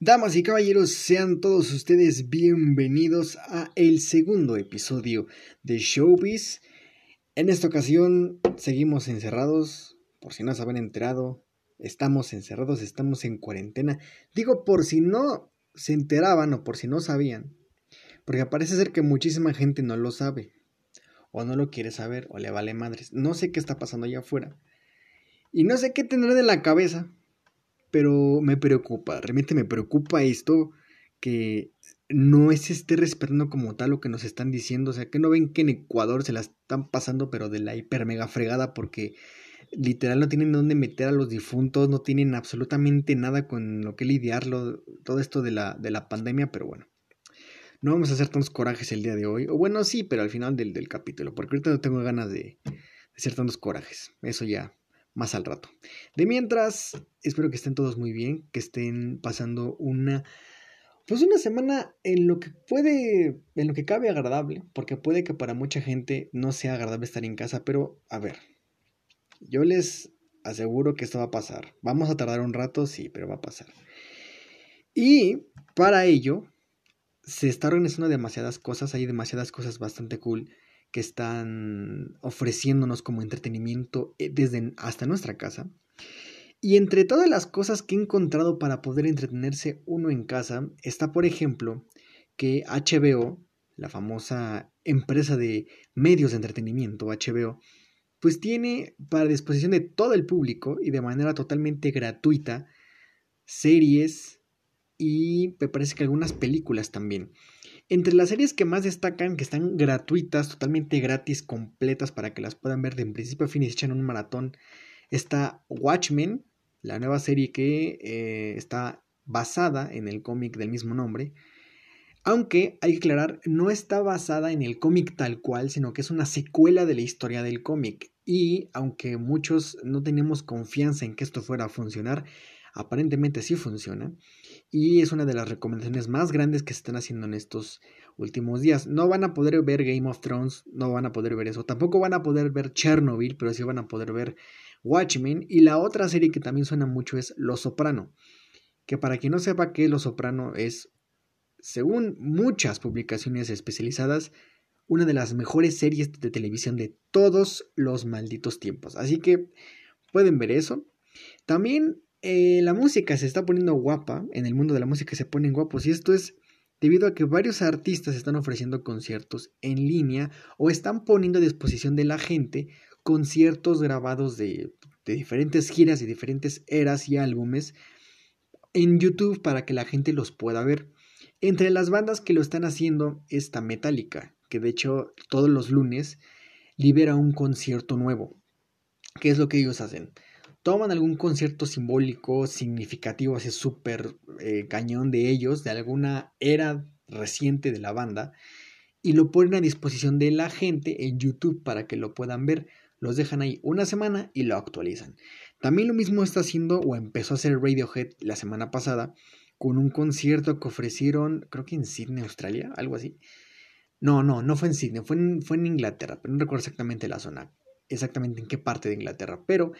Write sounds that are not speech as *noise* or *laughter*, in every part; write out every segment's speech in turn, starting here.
Damas y caballeros, sean todos ustedes bienvenidos a el segundo episodio de Showbiz. En esta ocasión seguimos encerrados, por si no se habían enterado, estamos encerrados, estamos en cuarentena. Digo por si no se enteraban o por si no sabían, porque parece ser que muchísima gente no lo sabe, o no lo quiere saber, o le vale madres. No sé qué está pasando allá afuera. Y no sé qué tendré en la cabeza, pero me preocupa, realmente me preocupa esto que no se esté respetando como tal lo que nos están diciendo, o sea, que no ven que en Ecuador se la están pasando pero de la hiper mega fregada porque literal no tienen dónde meter a los difuntos, no tienen absolutamente nada con lo que lidiarlo, todo esto de la, de la pandemia, pero bueno. No vamos a hacer tantos corajes el día de hoy. O bueno, sí, pero al final del, del capítulo. Porque ahorita no tengo ganas de, de hacer tantos corajes. Eso ya más al rato. De mientras, espero que estén todos muy bien, que estén pasando una pues una semana en lo que puede, en lo que cabe agradable, porque puede que para mucha gente no sea agradable estar en casa, pero a ver, yo les aseguro que esto va a pasar. Vamos a tardar un rato, sí, pero va a pasar. Y para ello, se está organizando demasiadas cosas, hay demasiadas cosas bastante cool que están ofreciéndonos como entretenimiento eh, desde hasta nuestra casa. Y entre todas las cosas que he encontrado para poder entretenerse uno en casa, está por ejemplo que HBO, la famosa empresa de medios de entretenimiento, HBO, pues tiene para disposición de todo el público y de manera totalmente gratuita series y me parece que algunas películas también. Entre las series que más destacan, que están gratuitas, totalmente gratis, completas para que las puedan ver de principio a fin y echan un maratón, está Watchmen, la nueva serie que eh, está basada en el cómic del mismo nombre. Aunque hay que aclarar, no está basada en el cómic tal cual, sino que es una secuela de la historia del cómic. Y aunque muchos no tenemos confianza en que esto fuera a funcionar, aparentemente sí funciona y es una de las recomendaciones más grandes que se están haciendo en estos últimos días. No van a poder ver Game of Thrones, no van a poder ver eso, tampoco van a poder ver Chernobyl, pero sí van a poder ver Watchmen y la otra serie que también suena mucho es Los Soprano, que para quien no sepa qué Los Soprano es, según muchas publicaciones especializadas, una de las mejores series de televisión de todos los malditos tiempos. Así que pueden ver eso. También eh, la música se está poniendo guapa, en el mundo de la música se ponen guapos y esto es debido a que varios artistas están ofreciendo conciertos en línea o están poniendo a disposición de la gente conciertos grabados de, de diferentes giras y diferentes eras y álbumes en YouTube para que la gente los pueda ver. Entre las bandas que lo están haciendo está Metallica, que de hecho todos los lunes libera un concierto nuevo. ¿Qué es lo que ellos hacen? Toman algún concierto simbólico, significativo, así súper eh, cañón de ellos, de alguna era reciente de la banda, y lo ponen a disposición de la gente en YouTube para que lo puedan ver. Los dejan ahí una semana y lo actualizan. También lo mismo está haciendo o empezó a hacer Radiohead la semana pasada con un concierto que ofrecieron, creo que en Sydney, Australia, algo así. No, no, no fue en Sydney, fue fue en Inglaterra, pero no recuerdo exactamente la zona, exactamente en qué parte de Inglaterra, pero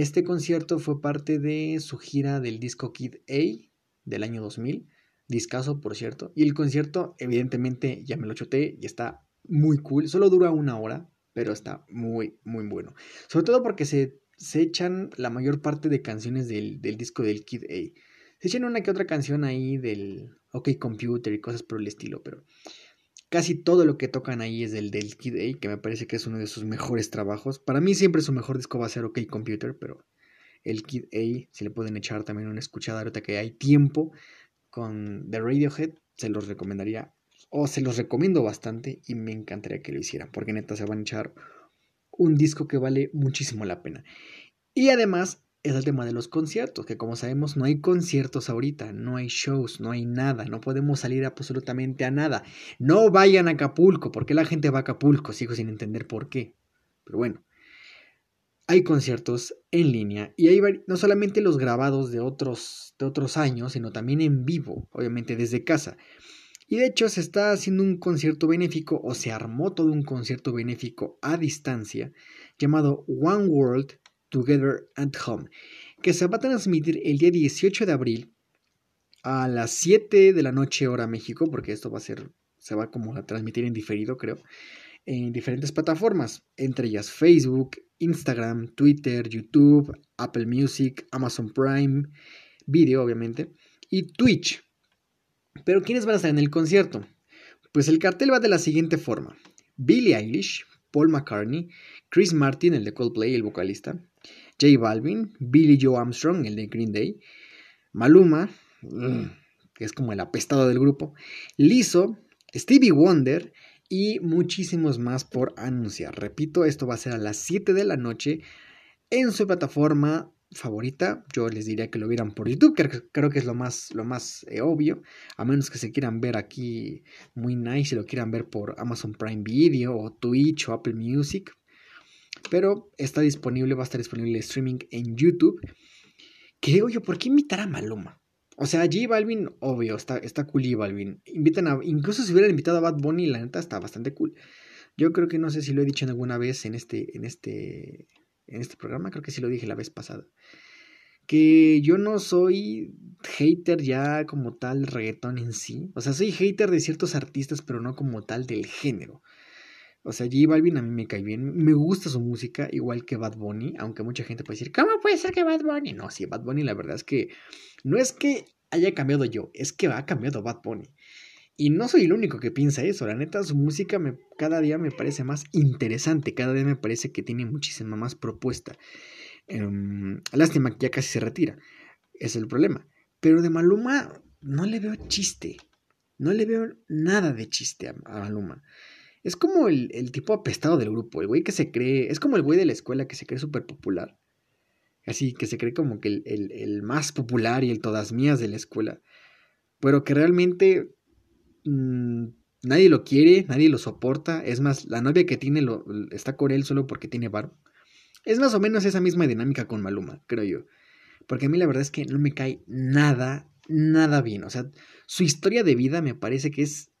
este concierto fue parte de su gira del disco Kid A del año 2000, discaso por cierto, y el concierto evidentemente ya me lo choté y está muy cool, solo dura una hora, pero está muy, muy bueno. Sobre todo porque se, se echan la mayor parte de canciones del, del disco del Kid A. Se echan una que otra canción ahí del OK Computer y cosas por el estilo, pero Casi todo lo que tocan ahí es del, del Kid A, que me parece que es uno de sus mejores trabajos. Para mí siempre su mejor disco va a ser OK Computer, pero el Kid A, si le pueden echar también una escuchada ahorita que hay tiempo con The Radiohead, se los recomendaría o se los recomiendo bastante y me encantaría que lo hicieran, porque neta se van a echar un disco que vale muchísimo la pena. Y además es el tema de los conciertos, que como sabemos no hay conciertos ahorita, no hay shows, no hay nada, no podemos salir absolutamente a nada. No vayan a Acapulco, ¿por qué la gente va a Acapulco? Sigo sin entender por qué. Pero bueno, hay conciertos en línea y hay no solamente los grabados de otros, de otros años, sino también en vivo, obviamente desde casa. Y de hecho se está haciendo un concierto benéfico o se armó todo un concierto benéfico a distancia llamado One World Together at Home, que se va a transmitir el día 18 de abril a las 7 de la noche hora México, porque esto va a ser, se va como a transmitir en diferido, creo, en diferentes plataformas, entre ellas Facebook, Instagram, Twitter, YouTube, Apple Music, Amazon Prime, Video, obviamente, y Twitch. Pero ¿quiénes van a estar en el concierto? Pues el cartel va de la siguiente forma. Billie Eilish, Paul McCartney, Chris Martin, el de Coldplay, el vocalista, J Balvin, Billy Joe Armstrong, el de Green Day, Maluma, mm, que es como el apestado del grupo, Lizzo, Stevie Wonder y muchísimos más por anunciar. Repito, esto va a ser a las 7 de la noche en su plataforma favorita. Yo les diría que lo vieran por YouTube, que creo que es lo más, lo más eh, obvio, a menos que se quieran ver aquí muy nice y lo quieran ver por Amazon Prime Video o Twitch o Apple Music. Pero está disponible, va a estar disponible el streaming en YouTube. Que digo yo, ¿por qué invitar a Maluma? O sea, J Balvin, obvio, está, está cool J Balvin. Invitan a, incluso si hubieran invitado a Bad Bunny, la neta está bastante cool. Yo creo que no sé si lo he dicho alguna vez en este, en este, en este programa, creo que sí lo dije la vez pasada. Que yo no soy hater ya como tal reggaetón en sí. O sea, soy hater de ciertos artistas, pero no como tal del género. O sea, J Balvin a mí me cae bien. Me gusta su música, igual que Bad Bunny. Aunque mucha gente puede decir, ¿cómo puede ser que Bad Bunny? No, sí, Bad Bunny la verdad es que no es que haya cambiado yo, es que ha cambiado Bad Bunny. Y no soy el único que piensa eso. La neta, su música me, cada día me parece más interesante. Cada día me parece que tiene muchísima más propuesta. Em, lástima que ya casi se retira. Es el problema. Pero de Maluma no le veo chiste. No le veo nada de chiste a Maluma. Es como el, tipo apestado del grupo, el güey que se cree, es como el güey de la escuela que se cree súper popular. Así, que se cree como que el, más popular y el todas mías de la escuela. Pero que realmente mm, nadie lo quiere, nadie lo soporta. Es más, la novia que tiene lo, está con él solo porque tiene barro. Es más o menos esa misma dinámica con Maluma, creo yo. Porque a mí la verdad es que no me cae nada, nada bien. O sea, su historia de vida me parece que es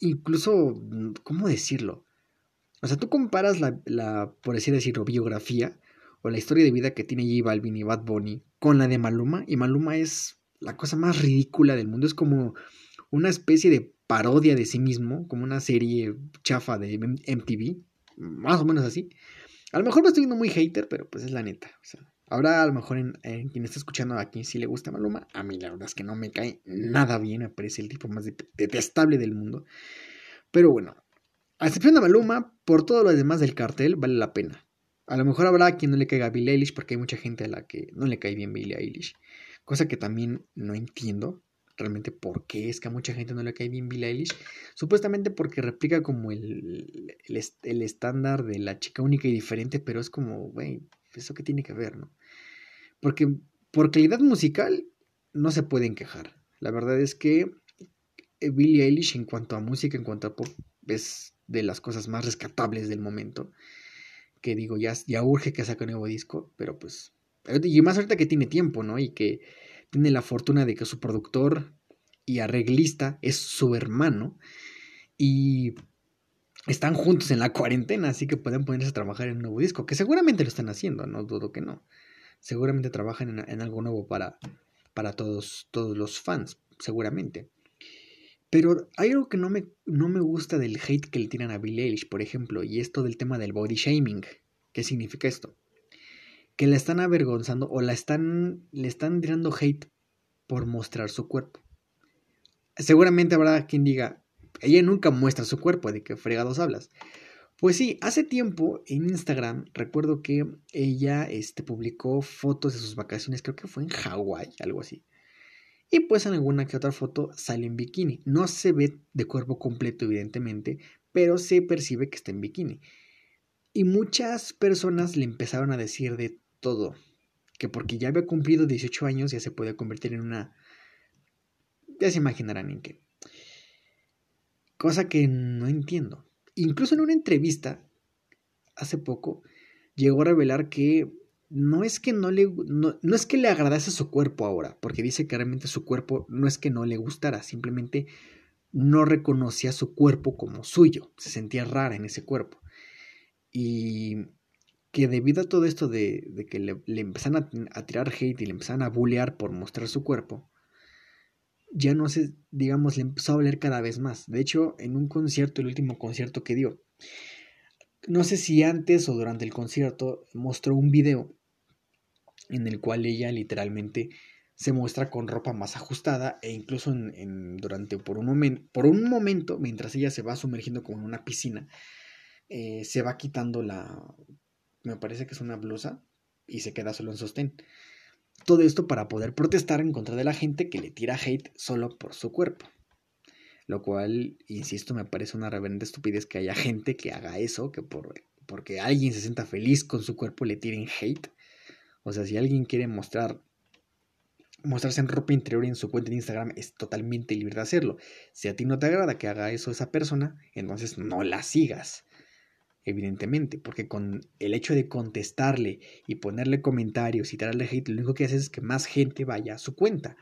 incluso, ¿cómo decirlo? O sea, tú comparas la, la, por así decirlo, biografía o la historia de vida que tiene J Balvin y Bad Bunny con la de Maluma, y Maluma es la cosa más ridícula del mundo, es como una especie de parodia de sí mismo, como una serie chafa de MTV, más o menos así. A lo mejor me estoy viendo muy hater, pero pues es la neta. O sea, Habrá a lo mejor en, quien está escuchando aquí si le gusta Maluma. A mí la verdad es que no me cae nada bien, me parece el tipo más detestable del mundo. Pero bueno, a excepción de Maluma, por todo lo demás del cartel vale la pena. A lo mejor habrá quien no le caiga a Billie Eilish porque hay mucha gente a la que no le cae bien Billie Eilish. Cosa que también no entiendo realmente por qué es que a mucha gente no le cae bien Billie Eilish. Supuestamente porque replica como el, el, el estándar de la chica única y diferente, pero es como, güey, ¿eso qué tiene que ver, no? Porque por calidad musical no se pueden quejar. La verdad es que eh, Billie Eilish en cuanto a música, en cuanto a pop, es de las cosas más rescatables del momento. Que digo, ya, ya urge que saque un nuevo disco, pero pues... Y más ahorita que tiene tiempo, ¿no? Y que tiene la fortuna de que su productor y arreglista es su hermano. Y están juntos en la cuarentena, así que pueden ponerse a trabajar en un nuevo disco, que seguramente lo están haciendo, no dudo que no seguramente trabajan en, algo nuevo para, para todos, todos los fans, seguramente. Pero hay algo que no me, no me gusta del hate que le tiran a Billie Eilish, por ejemplo, y esto del tema del body shaming. ¿Qué significa esto? Que la están avergonzando o la están, le están tirando hate por mostrar su cuerpo. Seguramente habrá quien diga, ella nunca muestra su cuerpo, ¿de qué fregados hablas? Pues sí, hace tiempo en Instagram recuerdo que ella este, publicó fotos de sus vacaciones, creo que fue en Hawái, algo así. Y pues en alguna que otra foto sale en bikini. No se ve de cuerpo completo, evidentemente, pero se percibe que está en bikini. Y muchas personas le empezaron a decir de todo. Que porque ya había cumplido 18 años ya se puede convertir en una... Ya se imaginarán en qué. Cosa que no entiendo. Incluso en una entrevista hace poco llegó a revelar que no es que no le no, es que le agradase su cuerpo ahora, porque dice que realmente su cuerpo no es que no le gustara, simplemente no reconocía su cuerpo como suyo, se sentía rara en ese cuerpo. Y que debido a todo esto de, que le, le a, a, tirar hate y le empezaron a bullear por mostrar su cuerpo, ya no se, digamos, le empezó a hablar cada vez más. De hecho, en un concierto, el último concierto que dio, no sé si antes o durante el concierto mostró un video en el cual ella literalmente se muestra con ropa más ajustada e incluso en, durante por un, momento, por un momento, mientras ella se va sumergiendo como en una piscina, eh, se va quitando la, me parece que es una blusa y se queda solo en sostén. Todo esto para poder protestar en contra de la gente que le tira hate solo por su cuerpo. Lo cual, insisto, me parece una reverenda estupidez que haya gente que haga eso, que por, porque alguien se sienta feliz con su cuerpo le tiren hate. O sea, si alguien quiere mostrar mostrarse en ropa interior en su cuenta de Instagram es totalmente libre de hacerlo. Si a ti no te agrada que haga eso esa persona, entonces no la sigas. Evidentemente, porque con el hecho de contestarle y ponerle comentarios y darle hate, lo único que haces es que más gente vaya a su cuenta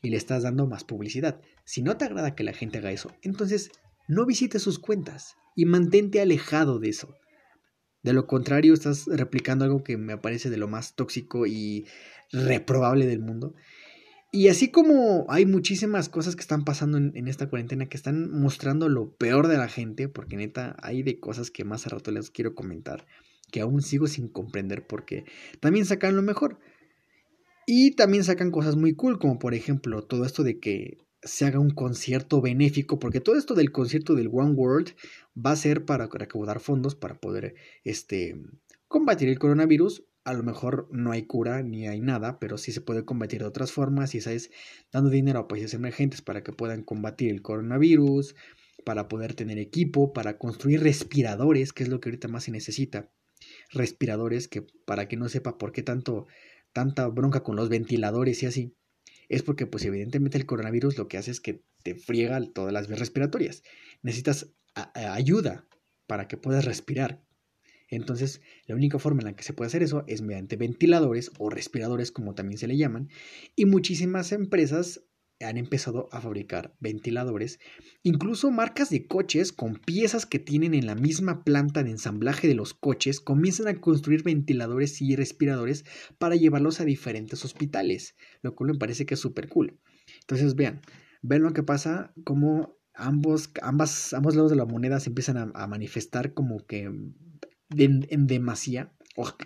y le estás dando más publicidad. Si no te agrada que la gente haga eso, entonces no visites sus cuentas y mantente alejado de eso. De lo contrario, estás replicando algo que me parece de lo más tóxico y reprobable del mundo. Y así como hay muchísimas cosas que están pasando en, esta cuarentena que están mostrando lo peor de la gente, porque neta hay de cosas que más a rato les quiero comentar, que aún sigo sin comprender porque también sacan lo mejor. Y también sacan cosas muy cool, como por ejemplo todo esto de que se haga un concierto benéfico, porque todo esto del concierto del One World va a ser para recaudar fondos para poder este, combatir el coronavirus. A lo mejor no hay cura ni hay nada, pero sí se puede combatir de otras formas, y esa es dando dinero a países emergentes para que puedan combatir el coronavirus, para poder tener equipo, para construir respiradores, que es lo que ahorita más se necesita. Respiradores que para que no sepa por qué tanto tanta bronca con los ventiladores y así es porque pues evidentemente el coronavirus lo que hace es que te friega todas las vías respiratorias. Necesitas ayuda para que puedas respirar. Entonces, la única forma en la que se puede hacer eso es mediante ventiladores o respiradores, como también se le llaman, y muchísimas empresas han empezado a fabricar ventiladores, incluso marcas de coches con piezas que tienen en la misma planta de ensamblaje de los coches comienzan a construir ventiladores y respiradores para llevarlos a diferentes hospitales, lo cual me parece que es súper cool. Entonces vean, ven lo que pasa, como ambos, ambos lados de la moneda se empiezan a, manifestar como que en demasía,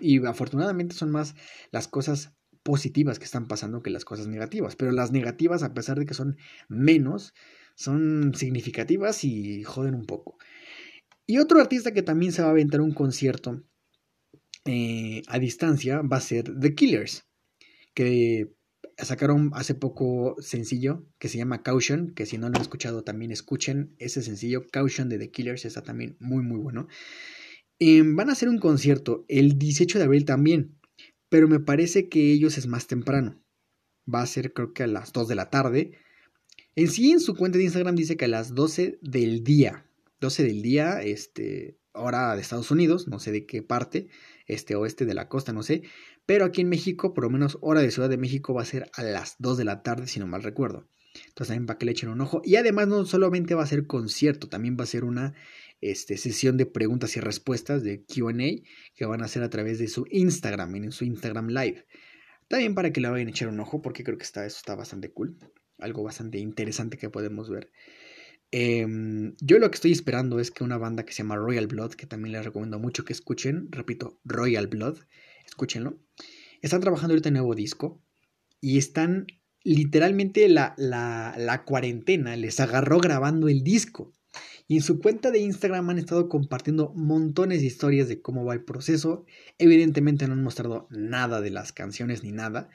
y afortunadamente son más las cosas positivas que están pasando que las cosas negativas. Pero las negativas, a pesar de que son menos, son significativas y joden un poco. Y otro artista que también se va a aventar un concierto eh, a distancia va a ser The Killers, que sacaron hace poco sencillo que se llama Caution, que si no lo han escuchado también escuchen ese sencillo, Caution de The Killers, está también muy muy bueno. Eh, van a hacer un concierto el 18 de abril también, pero me parece que ellos es más temprano. Va a ser creo que a las 2 de la tarde. En sí, en su cuenta de Instagram dice que a las 12 del día. 12 del día, este, hora de Estados Unidos, no sé de qué parte, este oeste de la costa, no sé. Pero aquí en México, por lo menos hora de Ciudad de México, va a ser a las 2 de la tarde, si no mal recuerdo. Entonces también para que le echen un ojo. Y además no solamente va a ser concierto, también va a ser una este, sesión de preguntas y respuestas de QA que van a hacer a través de su Instagram, en su Instagram Live. También para que le vayan a echar un ojo, porque creo que está, eso está bastante cool. Algo bastante interesante que podemos ver. Em, yo lo que estoy esperando es que una banda que se llama Royal Blood, que también les recomiendo mucho que escuchen, repito, Royal Blood, escúchenlo. Están trabajando ahorita en nuevo disco y están literalmente la, la, la cuarentena les agarró grabando el disco. Y en su cuenta de Instagram han estado compartiendo montones de historias de cómo va el proceso. Evidentemente no han mostrado nada de las canciones ni nada.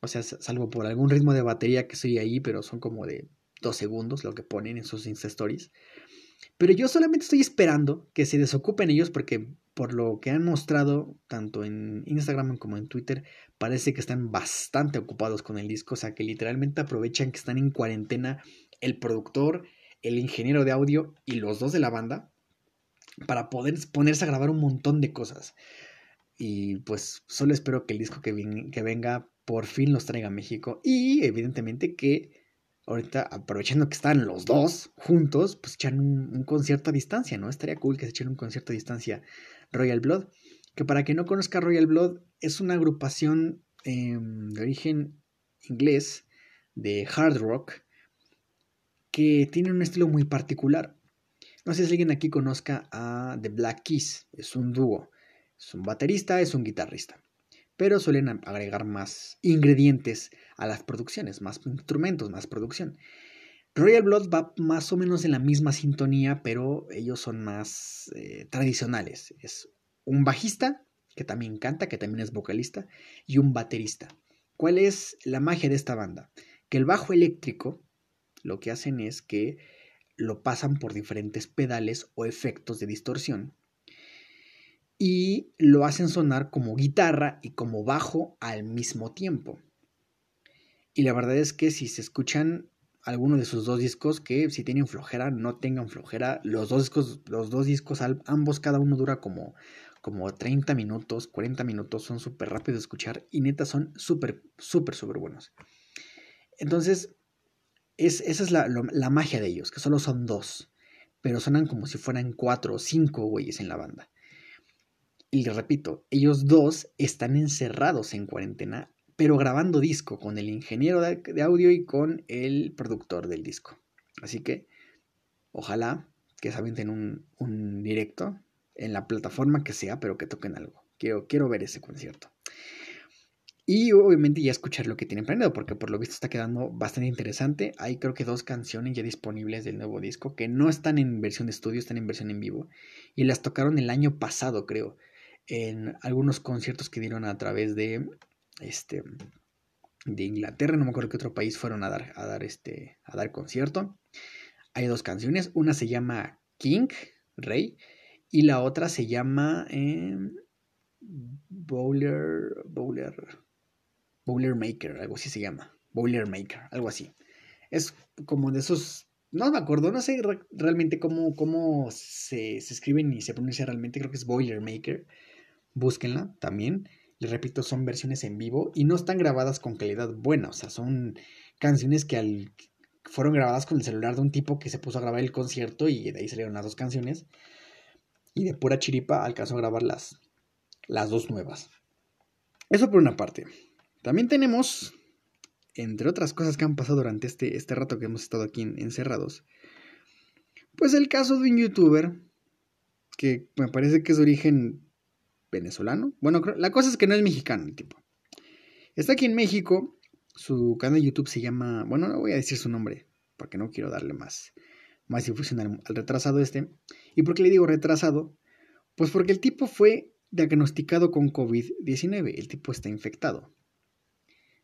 O sea, salvo por algún ritmo de batería que estoy ahí, pero son como de dos segundos lo que ponen en sus Insta Stories. Pero yo solamente estoy esperando que se desocupen ellos porque por lo que han mostrado tanto en Instagram como en Twitter parece que están bastante ocupados con el disco, o sea que literalmente aprovechan que están en cuarentena el productor, el ingeniero de audio y los dos de la banda para poder ponerse a grabar un montón de cosas. Y pues solo espero que el disco que, venga por fin los traiga a México. Y evidentemente que ahorita, aprovechando que están los dos juntos, pues echan un, concierto a distancia, ¿no? Estaría cool que se echen un concierto a distancia Royal Blood. Que para quien no conozca Royal Blood, es una agrupación em, de origen inglés de hard rock que tienen un estilo muy particular. No sé si alguien aquí conozca a The Black Keys, es un dúo, es un baterista, es un guitarrista, pero suelen agregar más ingredientes a las producciones, más instrumentos, más producción. Royal Blood va más o menos en la misma sintonía, pero ellos son más eh, tradicionales. Es un bajista, que también canta, que también es vocalista, y un baterista. ¿Cuál es la magia de esta banda? Que el bajo eléctrico lo que hacen es que lo pasan por diferentes pedales o efectos de distorsión y lo hacen sonar como guitarra y como bajo al mismo tiempo. Y la verdad es que si se escuchan alguno de sus dos discos, que si tienen flojera, no tengan flojera, los dos discos, los dos discos ambos cada uno dura como como 30 minutos, 40 minutos, son súper rápidos de escuchar y neta son súper, súper, súper buenos. Entonces, es, esa es la, la, magia de ellos, que solo son dos, pero suenan como si fueran cuatro o cinco güeyes en la banda. Y les repito, ellos dos están encerrados en cuarentena, pero grabando disco con el ingeniero de, audio y con el productor del disco. Así que, ojalá que se avienten un, un directo en la plataforma que sea, pero que toquen algo. Quiero, quiero ver ese concierto. Y obviamente ya escuchar lo que tienen planeado, porque por lo visto está quedando bastante interesante. Hay creo que dos canciones ya disponibles del nuevo disco, que no están en versión de estudio, están en versión en vivo. Y las tocaron el año pasado, creo, en algunos conciertos que dieron a través de, este, de Inglaterra, no me acuerdo qué otro país fueron a dar, a dar, este, a dar concierto. Hay dos canciones, una se llama King, Rey, y la otra se llama eh, Bowler, Bowler, Bowler Maker, algo así se llama. Bowler Maker, algo así. Es como de esos, no me acuerdo, no sé realmente cómo, cómo se, se escriben y se pronuncia realmente, creo que es Boiler Maker. Búsquenla también. Les repito, son versiones en vivo y no están grabadas con calidad buena, o sea, son canciones que al, fueron grabadas con el celular de un tipo que se puso a grabar el concierto y de ahí salieron las dos canciones y de pura chiripa alcanzó a grabar las, las dos nuevas. Eso por una parte. También tenemos, entre otras cosas que han pasado durante este, este rato que hemos estado aquí encerrados, pues el caso de un youtuber que me parece que es de origen venezolano. Bueno, la cosa es que no es mexicano el tipo. Está aquí en México. Su canal de YouTube se llama. Bueno, no voy a decir su nombre. Porque no quiero darle más, más difusión al retrasado este. ¿Y por qué le digo retrasado? Pues porque el tipo fue diagnosticado con COVID-19, el tipo está infectado.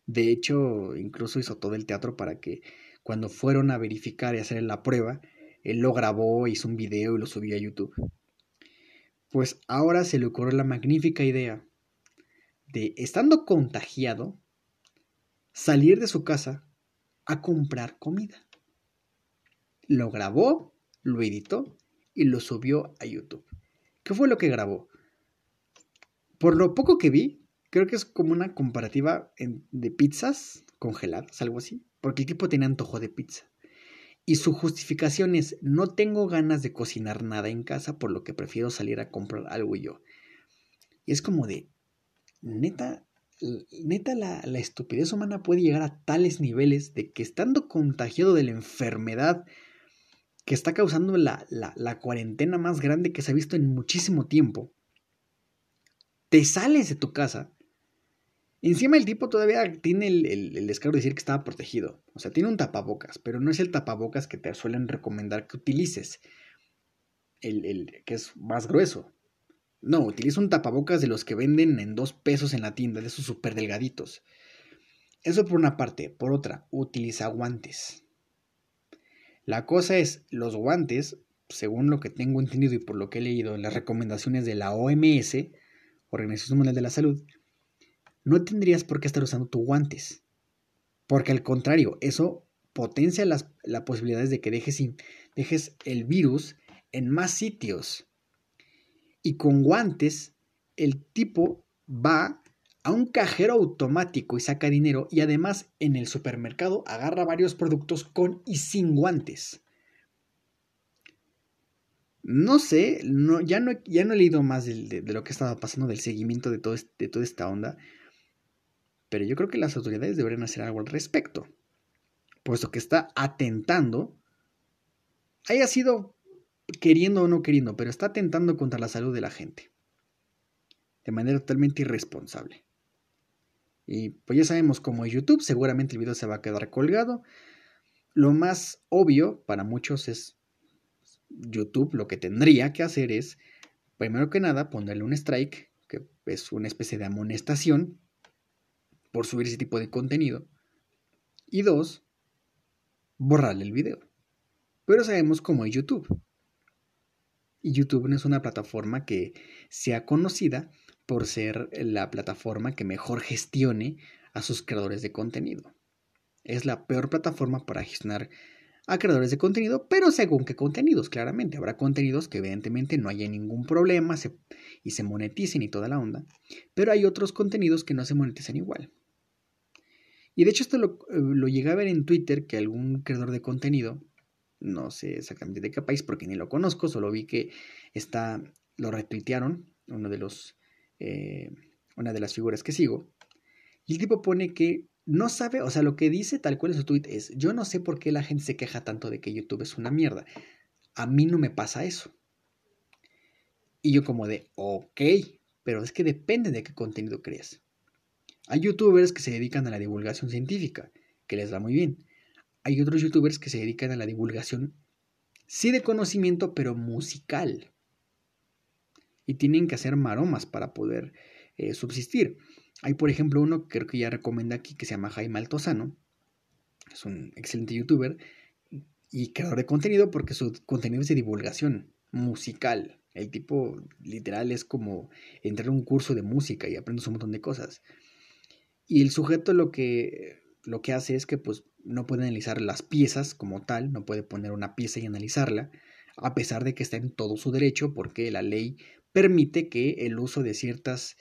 De hecho, incluso hizo todo el teatro para que cuando fueron a verificar y hacer la prueba, él lo grabó, hizo un video y lo subió a YouTube. Pues ahora se le ocurrió la magnífica idea de, estando contagiado, salir de su casa a comprar comida. Lo grabó, lo editó y lo subió a YouTube. ¿Qué fue lo que grabó? Por lo poco que vi, creo que es como una comparativa de pizzas congeladas, algo así, porque el tipo tenía antojo de pizza. Y su justificación es, no tengo ganas de cocinar nada en casa, por lo que prefiero salir a comprar algo yo. Y es como de, neta, neta la, la estupidez humana puede llegar a tales niveles de que estando contagiado de la enfermedad que está causando la, cuarentena más grande que se ha visto en muchísimo tiempo, te sales de tu casa. Encima el tipo todavía tiene el, el, descaro de decir que estaba protegido. O sea, tiene un tapabocas, pero no es el tapabocas que te suelen recomendar que utilices. El, el que es más grueso. No, utiliza un tapabocas de los que venden en dos pesos en la tienda, de esos súper delgaditos. Eso por una parte. Por otra, utiliza guantes. La cosa es, los guantes, según lo que tengo entendido y por lo que he leído en las recomendaciones de la OMS, Organización Mundial de la Salud, no tendrías por qué estar usando tus guantes. Porque al contrario, eso potencia las, posibilidades de que dejes, dejes el virus en más sitios. Y con guantes, el tipo va a un cajero automático y saca dinero y además en el supermercado agarra varios productos con y sin guantes. No sé, no, ya, no, ya no he leído más de, lo que estaba pasando, del seguimiento de, todo de toda esta onda, pero yo creo que las autoridades deberían hacer algo al respecto, puesto que está atentando haya sido queriendo o no queriendo, pero está atentando contra la salud de la gente. De manera totalmente irresponsable. Y pues ya sabemos cómo es YouTube, seguramente el video se va a quedar colgado. Lo más obvio para muchos es YouTube, lo que tendría que hacer es, primero que nada, ponerle un strike, que es una especie de amonestación por subir ese tipo de contenido. Y dos, borrarle el video. Pero sabemos cómo es YouTube. Y YouTube no es una plataforma que sea conocida por ser la plataforma que mejor gestione a sus creadores de contenido. Es la peor plataforma para gestionar a creadores de contenido, pero según qué contenidos, claramente. Habrá contenidos que evidentemente no haya ningún problema y se moneticen y toda la onda, pero hay otros contenidos que no se monetizan igual. Y de hecho esto lo, eh, lo llegué a ver en Twitter que algún creador de contenido no sé exactamente de qué país porque ni lo conozco, solo vi que está, lo retuitearon, uno de los, eh, una de las figuras que sigo, y el tipo pone que no sabe, o sea, lo que dice tal cual en su tweet es, yo no sé por qué la gente se queja tanto de que YouTube es una mierda, a mí no me pasa eso. Y yo como de, ok, pero es que depende de qué contenido crees. Hay youtubers que se dedican a la divulgación científica, que les va muy bien hay otros youtubers que se dedican a la divulgación, sí de conocimiento, pero musical. Y tienen que hacer maromas para poder eh, subsistir. Hay, por ejemplo, uno que creo que ya recomienda aquí que se llama Jaime Altozano. Es un excelente youtuber y creador de contenido porque su contenido es de divulgación musical. El tipo literal es como entrar a un curso de música y aprendes un montón de cosas. Y el sujeto lo que, lo que hace es que pues no puede analizar las piezas como tal, no puede poner una pieza y analizarla, a pesar de que está en todo su derecho, porque la ley permite que el uso de ciertas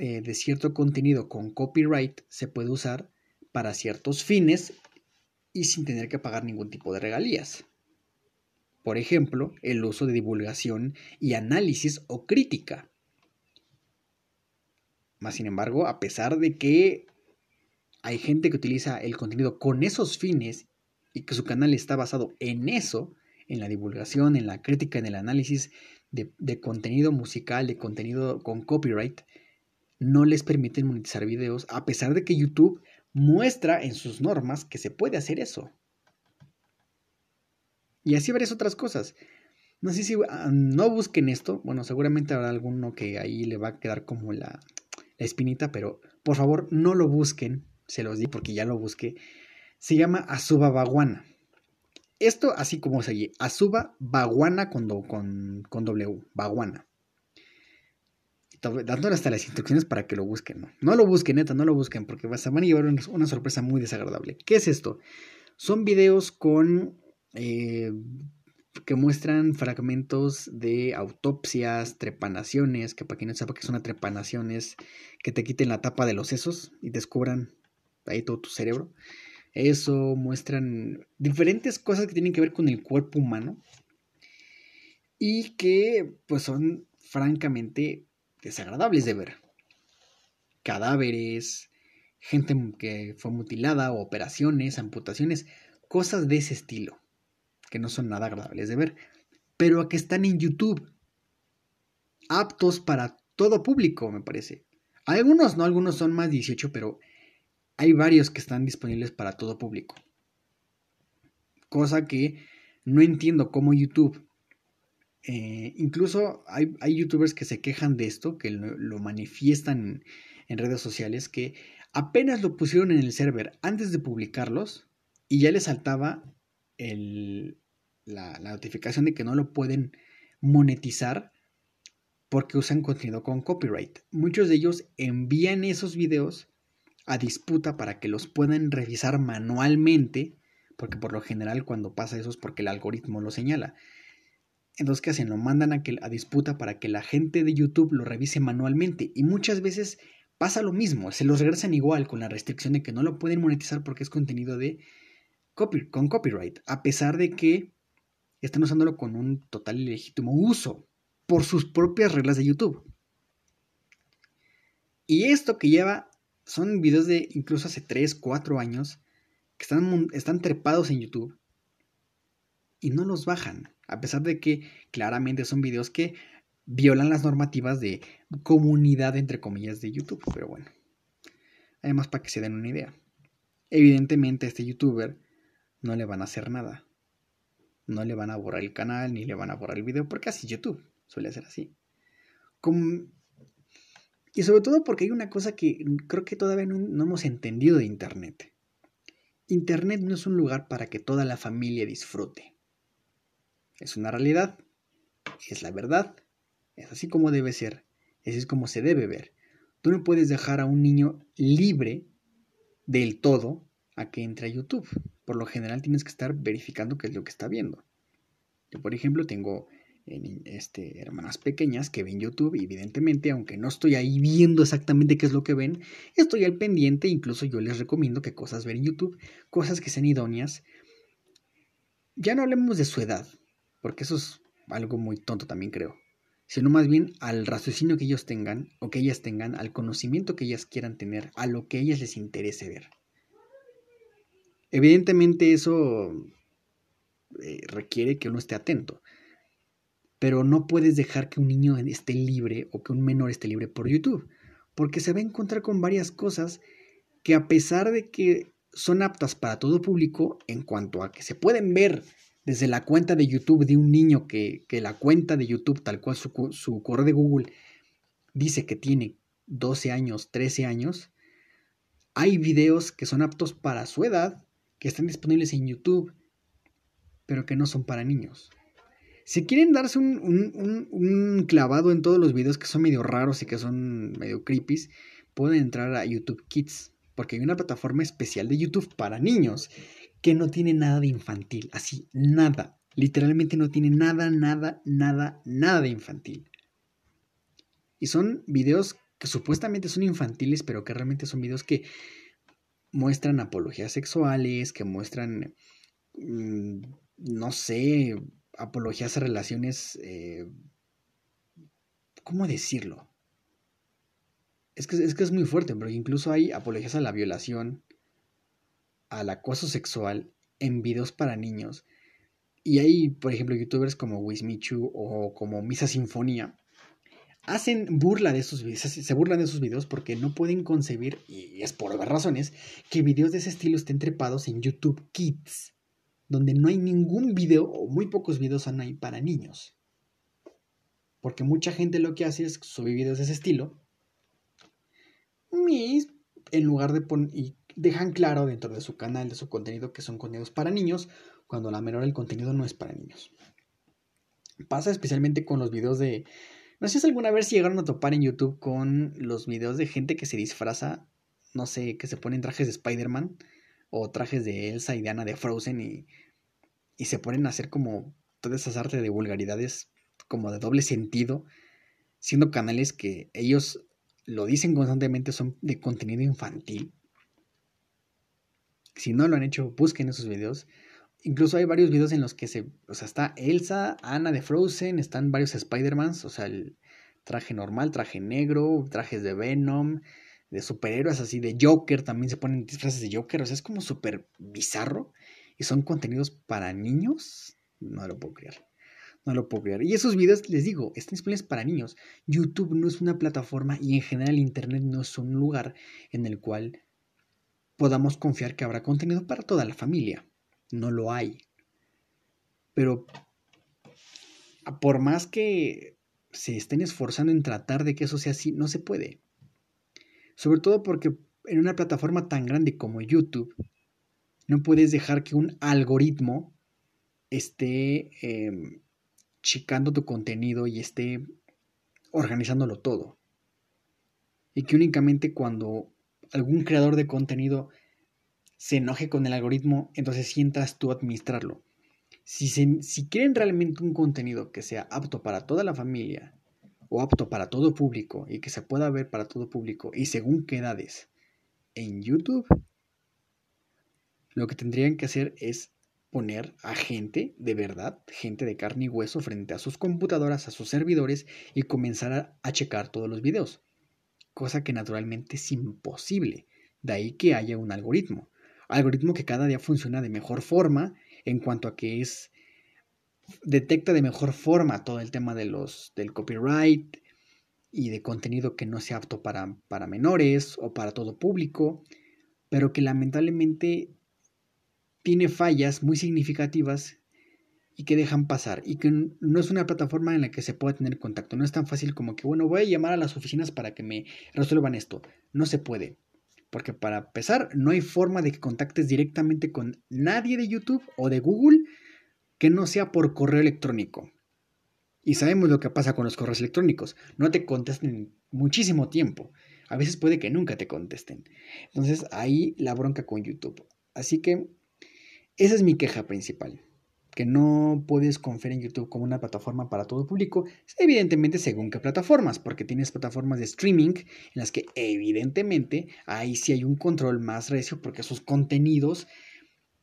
eh, de cierto contenido con copyright se puede usar para ciertos fines y sin tener que pagar ningún tipo de regalías. Por ejemplo, el uso de divulgación y análisis o crítica. Más sin embargo, a pesar de que hay gente que utiliza el contenido con esos fines y que su canal está basado en eso, en la divulgación, en la crítica, en el análisis de, contenido musical, de contenido con copyright, no les permiten monetizar videos, a pesar de que YouTube muestra en sus normas que se puede hacer eso. Y así varias otras cosas. No sé si ah, no busquen esto. Bueno, seguramente habrá alguno que ahí le va a quedar como la, la espinita, pero por favor no lo busquen se los di porque ya lo busqué, se llama Azuba Baguana. Esto así como se oye, Azuba Baguana con, con, con W, Baguana. Dándole hasta las instrucciones para que lo busquen, ¿no? No lo busquen, neta, no lo busquen, porque se van a llevar una sorpresa muy desagradable. ¿Qué es esto? Son videos con eh, que muestran fragmentos de autopsias, trepanaciones, que para quien no sepa que son una trepanación es que te quiten la tapa de los sesos y descubran ahí todo tu cerebro. Eso muestran diferentes cosas que tienen que ver con el cuerpo humano y que pues son francamente desagradables de ver. Cadáveres, gente que fue mutilada, operaciones, amputaciones, cosas de ese estilo, que no son nada agradables de ver, pero a que están en YouTube, aptos para todo público, me parece. Algunos no, algunos son más 18, pero hay varios que están disponibles para todo público. Cosa que no entiendo cómo YouTube. Eh, incluso hay, youtubers que se quejan de esto, que lo, manifiestan en, redes sociales, que apenas lo pusieron en el server antes de publicarlos y ya les saltaba la, la notificación de que no lo pueden monetizar porque usan contenido con copyright. Muchos de ellos envían esos videos a disputa para que los puedan revisar manualmente, porque por lo general cuando pasa eso es porque el algoritmo lo señala. Entonces, ¿qué hacen? Lo mandan a, que, a disputa para que la gente de YouTube lo revise manualmente. Y muchas veces pasa lo mismo, se los regresan igual con la restricción de que no lo pueden monetizar porque es contenido de con copyright, a pesar de que están usándolo con un total y legítimo uso por sus propias reglas de YouTube. Y esto que lleva son videos de incluso hace 3, 4 años que están, están trepados en YouTube. y no los bajan, a pesar de que claramente son videos que violan las normativas de comunidad, entre comillas, de YouTube. Pero bueno, además para que se den una idea. Evidentemente este youtuber no le van a hacer nada. No le van a borrar el canal ni le van a borrar el video porque así YouTube. Suele ser así. Y sobre todo porque hay una cosa que creo que todavía no hemos entendido de Internet. Internet no es un lugar para que toda la familia disfrute. Es una realidad, es la verdad, es así como debe ser, así es como se debe ver. Tú no puedes dejar a un niño libre del todo a que entre a YouTube. Por lo general tienes que estar verificando qué es lo que está viendo. Yo, por ejemplo, tengo este, hermanas pequeñas que ven YouTube evidentemente, aunque no estoy ahí viendo exactamente qué es lo que ven, estoy al pendiente, incluso yo les recomiendo que cosas ver en YouTube, cosas que sean idóneas. Ya no hablemos de su edad, porque eso es algo muy tonto también creo, sino más bien al raciocinio que ellos tengan o que ellas tengan, al conocimiento que ellas quieran tener, a lo que ellas les interese ver. Evidentemente eso eh, requiere que uno esté atento pero no puedes dejar que un niño esté libre o que un menor esté libre por YouTube, porque se va a encontrar con varias cosas que a pesar de que son aptas para todo público, en cuanto a que se pueden ver desde la cuenta de YouTube de un niño que, la cuenta de YouTube, tal cual su, su correo de Google, dice que tiene 12 años, 13 años, hay videos que son aptos para su edad, que están disponibles en YouTube, pero que no son para niños. Si quieren darse un, clavado en todos los videos que son medio raros y que son medio creepy, pueden entrar a YouTube Kids, porque hay una plataforma especial de YouTube para niños que no tiene nada de infantil, así, nada. Literalmente no tiene nada, nada, nada, nada de infantil. Y son videos que supuestamente son infantiles, pero que realmente son videos que muestran apologías sexuales, que muestran, mm, no sé, apologías a relaciones, eh, ¿cómo decirlo? Es que, es que es muy fuerte, pero incluso hay apologías a la violación, al acoso sexual en videos para niños. Y hay, por ejemplo, youtubers como Wismichu o como Misa Sinfonía. Hacen burla de esos videos, se burlan de esos videos porque no pueden concebir, y es por razones, que videos de ese estilo estén trepados en YouTube Kids donde no hay ningún video o muy pocos videos son ahí para niños. Porque mucha gente lo que hace es subir videos de ese estilo y en lugar de poner y dejan claro dentro de su canal, de su contenido que son contenidos para niños, cuando la menor el contenido no es para niños. Pasa especialmente con los videos de no sé si alguna vez llegaron a topar en YouTube con los videos de gente que se disfraza, no sé, que se ponen trajes de Spider-Man o trajes de Elsa y de Anna de Frozen y, y se ponen a hacer como todas esas artes de vulgaridades como de doble sentido, siendo canales que ellos lo dicen constantemente son de contenido infantil. Si no lo han hecho, busquen esos videos. Incluso hay varios videos en los que se, o sea, está Elsa, Anna de Frozen, están varios Spider-Mans, o sea, el traje normal, traje negro, trajes de Venom, de superhéroes así, de Joker, también se ponen disfraces de Joker, o sea, es como súper bizarro. Y son contenidos para niños, no lo puedo creer. No lo puedo creer. Y esos videos, les digo, están disponibles para niños. YouTube no es una plataforma y en general Internet no es un lugar en el cual podamos confiar que habrá contenido para toda la familia. No lo hay. Pero por más que se estén esforzando en tratar de que eso sea así, no se puede. Sobre todo porque en una plataforma tan grande como YouTube, no puedes dejar que un algoritmo esté em, chicando tu contenido y esté organizándolo todo. Y que únicamente cuando algún creador de contenido se enoje con el algoritmo, entonces sientas tú administrarlo. Si, si quieren realmente un contenido que sea apto para toda la familia, o apto para todo público y que se pueda ver para todo público y según qué edades en YouTube, lo que tendrían que hacer es poner a gente de verdad, gente de carne y hueso frente a sus computadoras, a sus servidores y comenzar a, checar todos los videos. Cosa que naturalmente es imposible. De ahí que haya un algoritmo. Algoritmo que cada día funciona de mejor forma en cuanto a que es detecta de mejor forma todo el tema de los, del copyright y de contenido que no sea apto para, para menores o para todo público, pero que lamentablemente tiene fallas muy significativas y que dejan pasar y que no es una plataforma en la que se pueda tener contacto. No es tan fácil como que, bueno, voy a llamar a las oficinas para que me resuelvan esto. No se puede. Porque para empezar, no hay forma de que contactes directamente con nadie de YouTube o de Google que no sea por correo electrónico. Y sabemos lo que pasa con los correos electrónicos. No te contesten muchísimo tiempo. A veces puede que nunca te contesten. Entonces ahí la bronca con YouTube. Así que esa es mi queja principal. Que no puedes confiar en YouTube como una plataforma para todo público, evidentemente según qué plataformas, porque tienes plataformas de streaming en las que evidentemente ahí sí hay un control más recio porque sus contenidos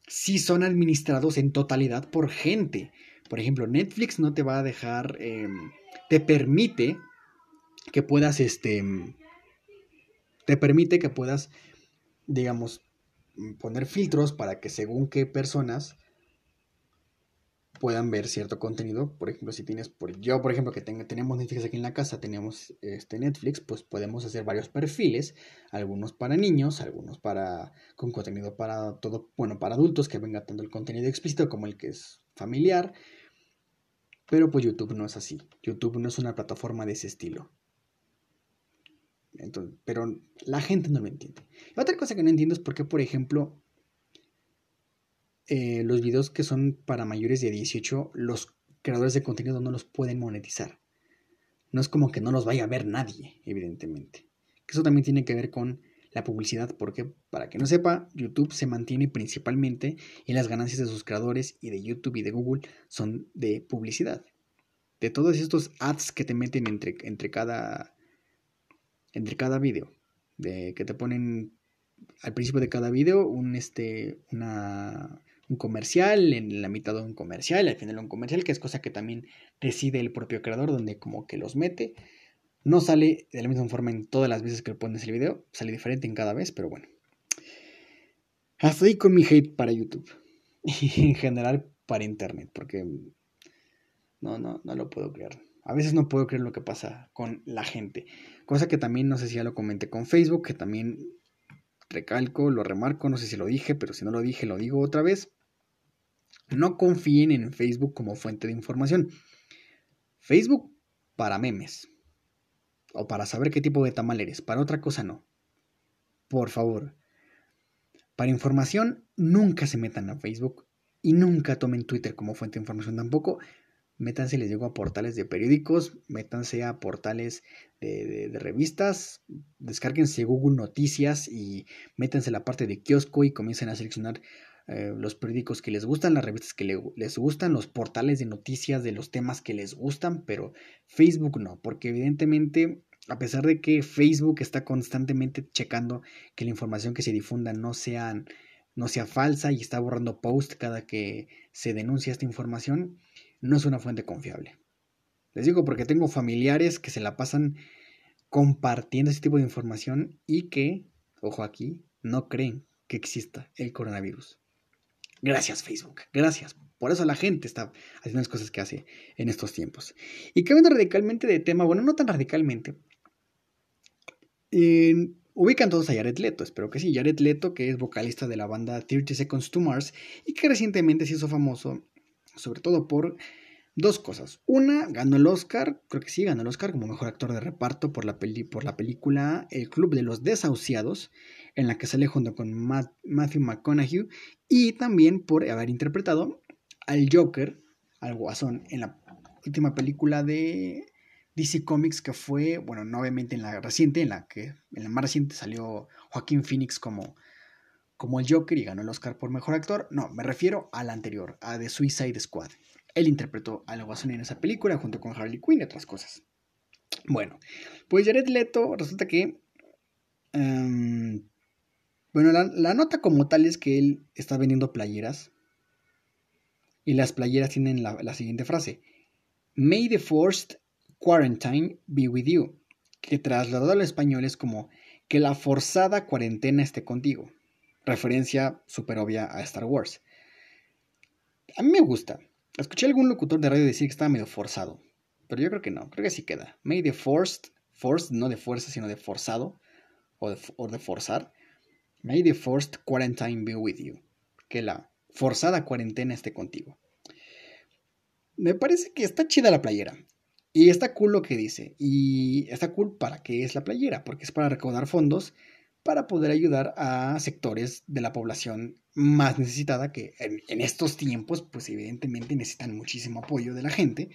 sí son administrados en totalidad por gente. Por ejemplo, Netflix no te va a dejar, em, te permite que puedas, este, te permite que puedas, digamos, poner filtros para que según qué personas puedan ver cierto contenido. Por ejemplo, si tienes, por, yo por ejemplo que tenemos Netflix aquí en la casa, tenemos este Netflix, pues podemos hacer varios perfiles, algunos para niños, algunos para con contenido para todo, bueno, para adultos que venga tanto el contenido explícito como el que es familiar. Pero pues YouTube no es así. YouTube no es una plataforma de ese estilo. Entonces, pero la gente no lo entiende. otra cosa que no entiendo es por qué, por ejemplo, eh, los videos que son para mayores de 18, los creadores de contenido no los pueden monetizar. No es como que no los vaya a ver nadie, evidentemente. Eso también tiene que ver con la publicidad, porque para que no sepa, YouTube se mantiene principalmente y las ganancias de sus creadores y de YouTube y de Google son de publicidad. De todos estos ads que te meten entre, entre cada entre cada video, de que te ponen al principio de cada video un este una un comercial, en la mitad de un comercial, al final un comercial, que es cosa que también decide el propio creador, donde como que los mete. No sale de la misma forma en todas las veces que le pones el video, sale diferente en cada vez, pero bueno. Hasta ahí con mi hate para YouTube. *laughs* Y en general para Internet, porque no, no, no lo puedo creer. A veces no puedo creer lo que pasa con la gente. Cosa que también no sé si ya lo comenté con Facebook, que también recalco, lo remarco, no sé si lo dije, pero si no lo dije, lo digo otra vez. No confíen en Facebook como fuente de información. Facebook para memes. O para saber qué tipo de tamal eres. Para otra cosa no. Por favor. Para información, nunca se metan a Facebook. Y nunca tomen Twitter como fuente de información tampoco. Métanse, les digo, a portales de periódicos. Métanse a portales de, revistas. Descárguense Google Noticias y métanse la parte de kiosco y comiencen a seleccionar eh, los periódicos que les gustan, las revistas que les gustan, los portales de noticias de los temas que les gustan, pero Facebook no, porque evidentemente, a pesar de que Facebook está constantemente checando que la información que se difunda no, sean, no sea falsa y está borrando post cada que se denuncia esta información, no es una fuente confiable. Les digo porque tengo familiares que se la pasan compartiendo ese tipo de información y que, ojo aquí, no creen que exista el coronavirus. Gracias Facebook, gracias. Por eso la gente está haciendo las cosas que hace en estos tiempos. Y cambiando radicalmente de tema, bueno, no tan radicalmente. ubican todos a Jared Leto, espero que sí. Jared Leto, que es vocalista de la banda 30 Seconds to Mars y que recientemente se hizo famoso, sobre todo por dos cosas. Una, ganó el Oscar, creo que sí, ganó el Oscar como mejor actor de reparto por la, peli, por la película El Club de los Desahuciados, en la que sale junto con Matthew McConaughey y también por haber interpretado al Joker, al Guasón, en la última película de DC Comics que fue, bueno, no obviamente en la reciente, en la que en la más reciente salió Joaquín Phoenix como, como el Joker y ganó el Oscar por mejor actor. No, me refiero a la anterior, a The Suicide Squad. Él interpretó al Guasón en esa película junto con Harley Quinn y otras cosas. Bueno, pues Jared Leto resulta que em, bueno, la, nota como tal es que él está vendiendo playeras. Y las playeras tienen la, la siguiente frase. May the forced quarantine be with you. Que trasladado al español es como que la forzada cuarentena esté contigo. Referencia súper obvia a Star Wars. A mí me gusta. Escuché a algún locutor de radio decir que estaba medio forzado. Pero yo creo que no, creo que sí queda. May the forced, forced no de fuerza, sino de forzado, o de, o de forzar. May the forced quarantine be with you. Que la forzada cuarentena esté contigo. Me parece que está chida la playera. Y está cool lo que dice. Y está cool para qué es la playera, porque es para recaudar fondos para poder ayudar a sectores de la población más necesitada que en, estos tiempos, pues evidentemente necesitan muchísimo apoyo de la gente.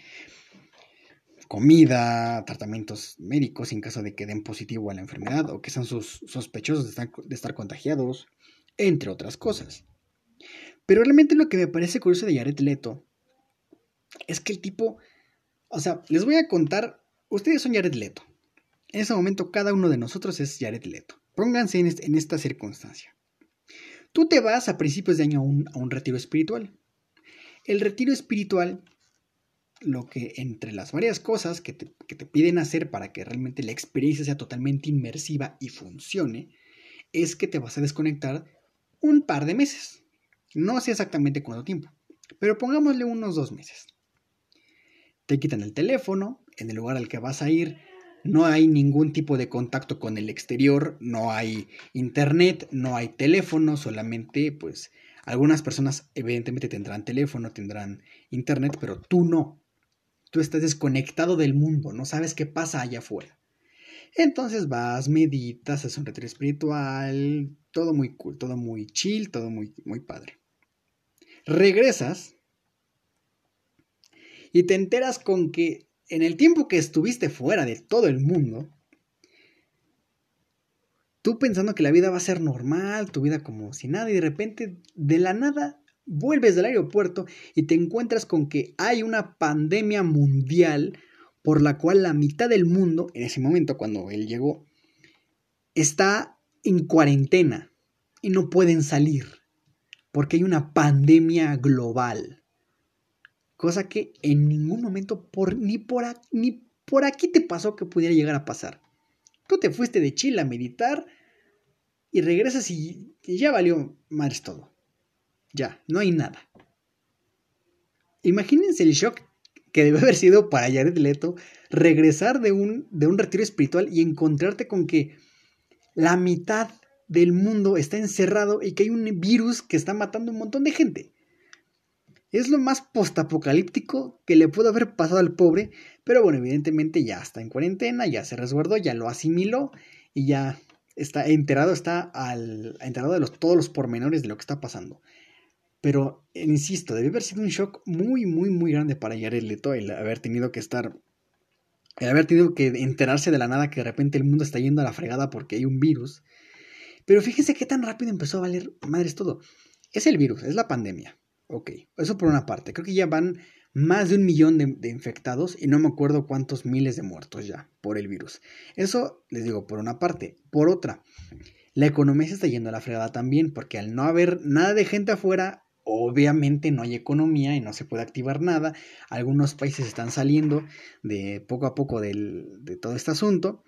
Comida, tratamientos médicos en caso de que den positivo a la enfermedad o que sean sospechosos de estar, de estar contagiados, entre otras cosas. Pero realmente lo que me parece curioso de Jared Leto es que el tipo, o sea, les voy a contar, ustedes son Jared Leto. En ese momento cada uno de nosotros es Jared Leto. Pónganse en, en esta circunstancia. Tú te vas a principios de año a un, retiro espiritual. El retiro espiritual, lo que entre las varias cosas que te, piden hacer para que realmente la experiencia sea totalmente inmersiva y funcione, es que te vas a desconectar un par de meses. No sé exactamente cuánto tiempo, pero pongámosle unos dos meses. Te quitan el teléfono, en el lugar al que vas a ir no hay ningún tipo de contacto con el exterior, no hay internet, no hay teléfono, solamente pues algunas personas evidentemente tendrán teléfono, tendrán internet, pero tú no. Tú estás desconectado del mundo, no sabes qué pasa allá afuera. Entonces vas, meditas, haces un retiro espiritual, todo muy cool, todo muy chill, todo muy, muy padre. Regresas y te enteras con que en el tiempo que estuviste fuera de todo el mundo, tú pensando que la vida va a ser normal, tu vida como si nada, y de repente, de la nada, vuelves del aeropuerto y te encuentras con que hay una pandemia mundial por la cual la mitad del mundo, en ese momento cuando él llegó, está en cuarentena y no pueden salir porque hay una pandemia global. Cosa que en ningún momento por, ni, por, ni por aquí te pasó que pudiera llegar a pasar. Tú te fuiste de Chile a meditar y regresas y, ya valió madres todo. Ya, no hay nada. Imagínense el shock que debe haber sido para Jared Leto regresar de un, de un retiro espiritual y encontrarte con que la mitad del mundo está encerrado y que hay un virus que está matando un montón de gente. Es lo más postapocalíptico que le pudo haber pasado al pobre, pero bueno, evidentemente ya está en cuarentena, ya se resguardó, ya lo asimiló y ya está enterado, está al, enterado de los, todos los pormenores de lo que está pasando. Pero, insisto, debe haber sido un shock muy, muy, muy grande para Jared Leto el haber tenido que estar, el haber tenido que enterarse de la nada que de repente el mundo está yendo a la fregada porque hay un virus. Pero fíjense qué tan rápido empezó a valer madres todo. Es el virus, es la pandemia. Ok, eso por una parte. Creo que ya van más de un millón de, de, infectados y no me acuerdo cuántos miles de muertos ya por el virus. Eso les digo por una parte. Por otra, la economía se está yendo a la fregada también porque al no haber nada de gente afuera, obviamente no hay economía y no se puede activar nada. Algunos países están saliendo de poco a poco del, de todo este asunto.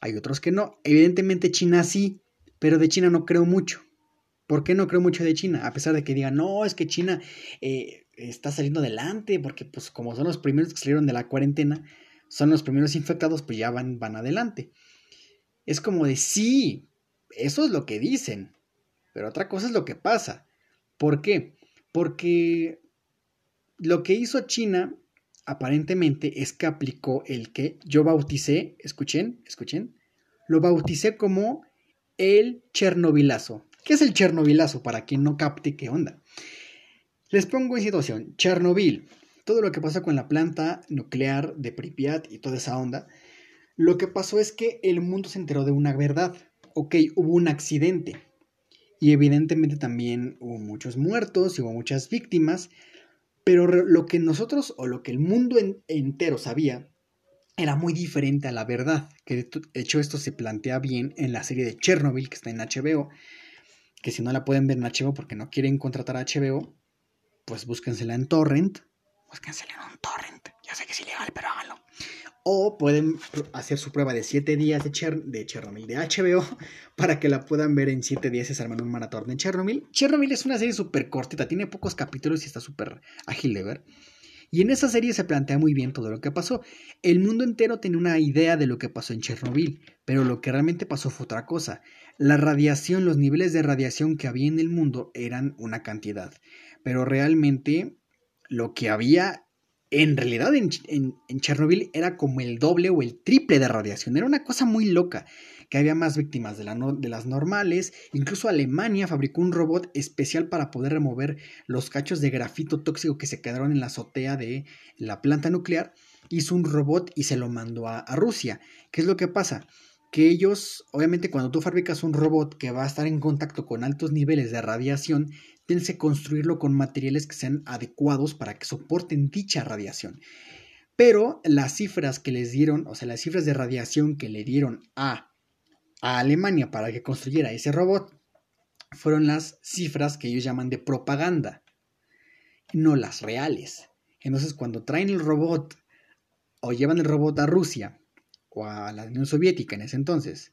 Hay otros que no. Evidentemente China sí, pero de China no creo mucho. ¿Por qué no creo mucho de China? A pesar de que digan, no, es que China eh, está saliendo adelante, porque pues como son los primeros que salieron de la cuarentena, son los primeros infectados, pues ya van, van adelante. Es como de, sí, eso es lo que dicen, pero otra cosa es lo que pasa. ¿Por qué? Porque lo que hizo China aparentemente es que aplicó el que yo bauticé, escuchen, escuchen, lo bauticé como el Chernobylazo. ¿Qué es el Chernobylazo? Para quien no capte qué onda. Les pongo en situación. Chernobyl, todo lo que pasó con la planta nuclear de Pripyat y toda esa onda. Lo que pasó es que el mundo se enteró de una verdad. Ok, hubo un accidente. Y evidentemente también hubo muchos muertos y hubo muchas víctimas. Pero lo que nosotros o lo que el mundo en, entero sabía era muy diferente a la verdad. Que de hecho esto se plantea bien en la serie de Chernobyl que está en HBO que si no la pueden ver en HBO porque no quieren contratar a HBO, pues búsquensela en torrent. Búsquensela en un torrent. Ya sé que es ilegal, pero háganlo. O pueden hacer su prueba de 7 días de, Cher de Chernobyl, de HBO, *laughs* para que la puedan ver en 7 días y se arman un maratón de Chernobyl. Chernobyl es una serie súper cortita, tiene pocos capítulos y está súper ágil de ver. Y en esa serie se plantea muy bien todo lo que pasó. El mundo entero tenía una idea de lo que pasó en Chernobyl, pero lo que realmente pasó fue otra cosa. La radiación, los niveles de radiación que había en el mundo eran una cantidad, pero realmente lo que había en realidad en, Chernobyl era como el doble o el triple de radiación. Era una cosa muy loca que había más víctimas de, de, las normales. Incluso Alemania fabricó un robot especial para poder remover los cachos de grafito tóxico que se quedaron en la azotea de la planta nuclear. Hizo un robot y se lo mandó a, a Rusia. ¿Qué es lo que pasa? Que ellos, obviamente cuando tú fabricas un robot que va a estar en contacto con altos niveles de radiación, tienes que construirlo con materiales que sean adecuados para que soporten dicha radiación. Pero las cifras que les dieron, o sea, las cifras de radiación que le dieron a a Alemania para que construyera ese robot fueron las cifras que ellos llaman de propaganda, no las reales. Entonces, cuando traen el robot o llevan el robot a Rusia o a la Unión Soviética en ese entonces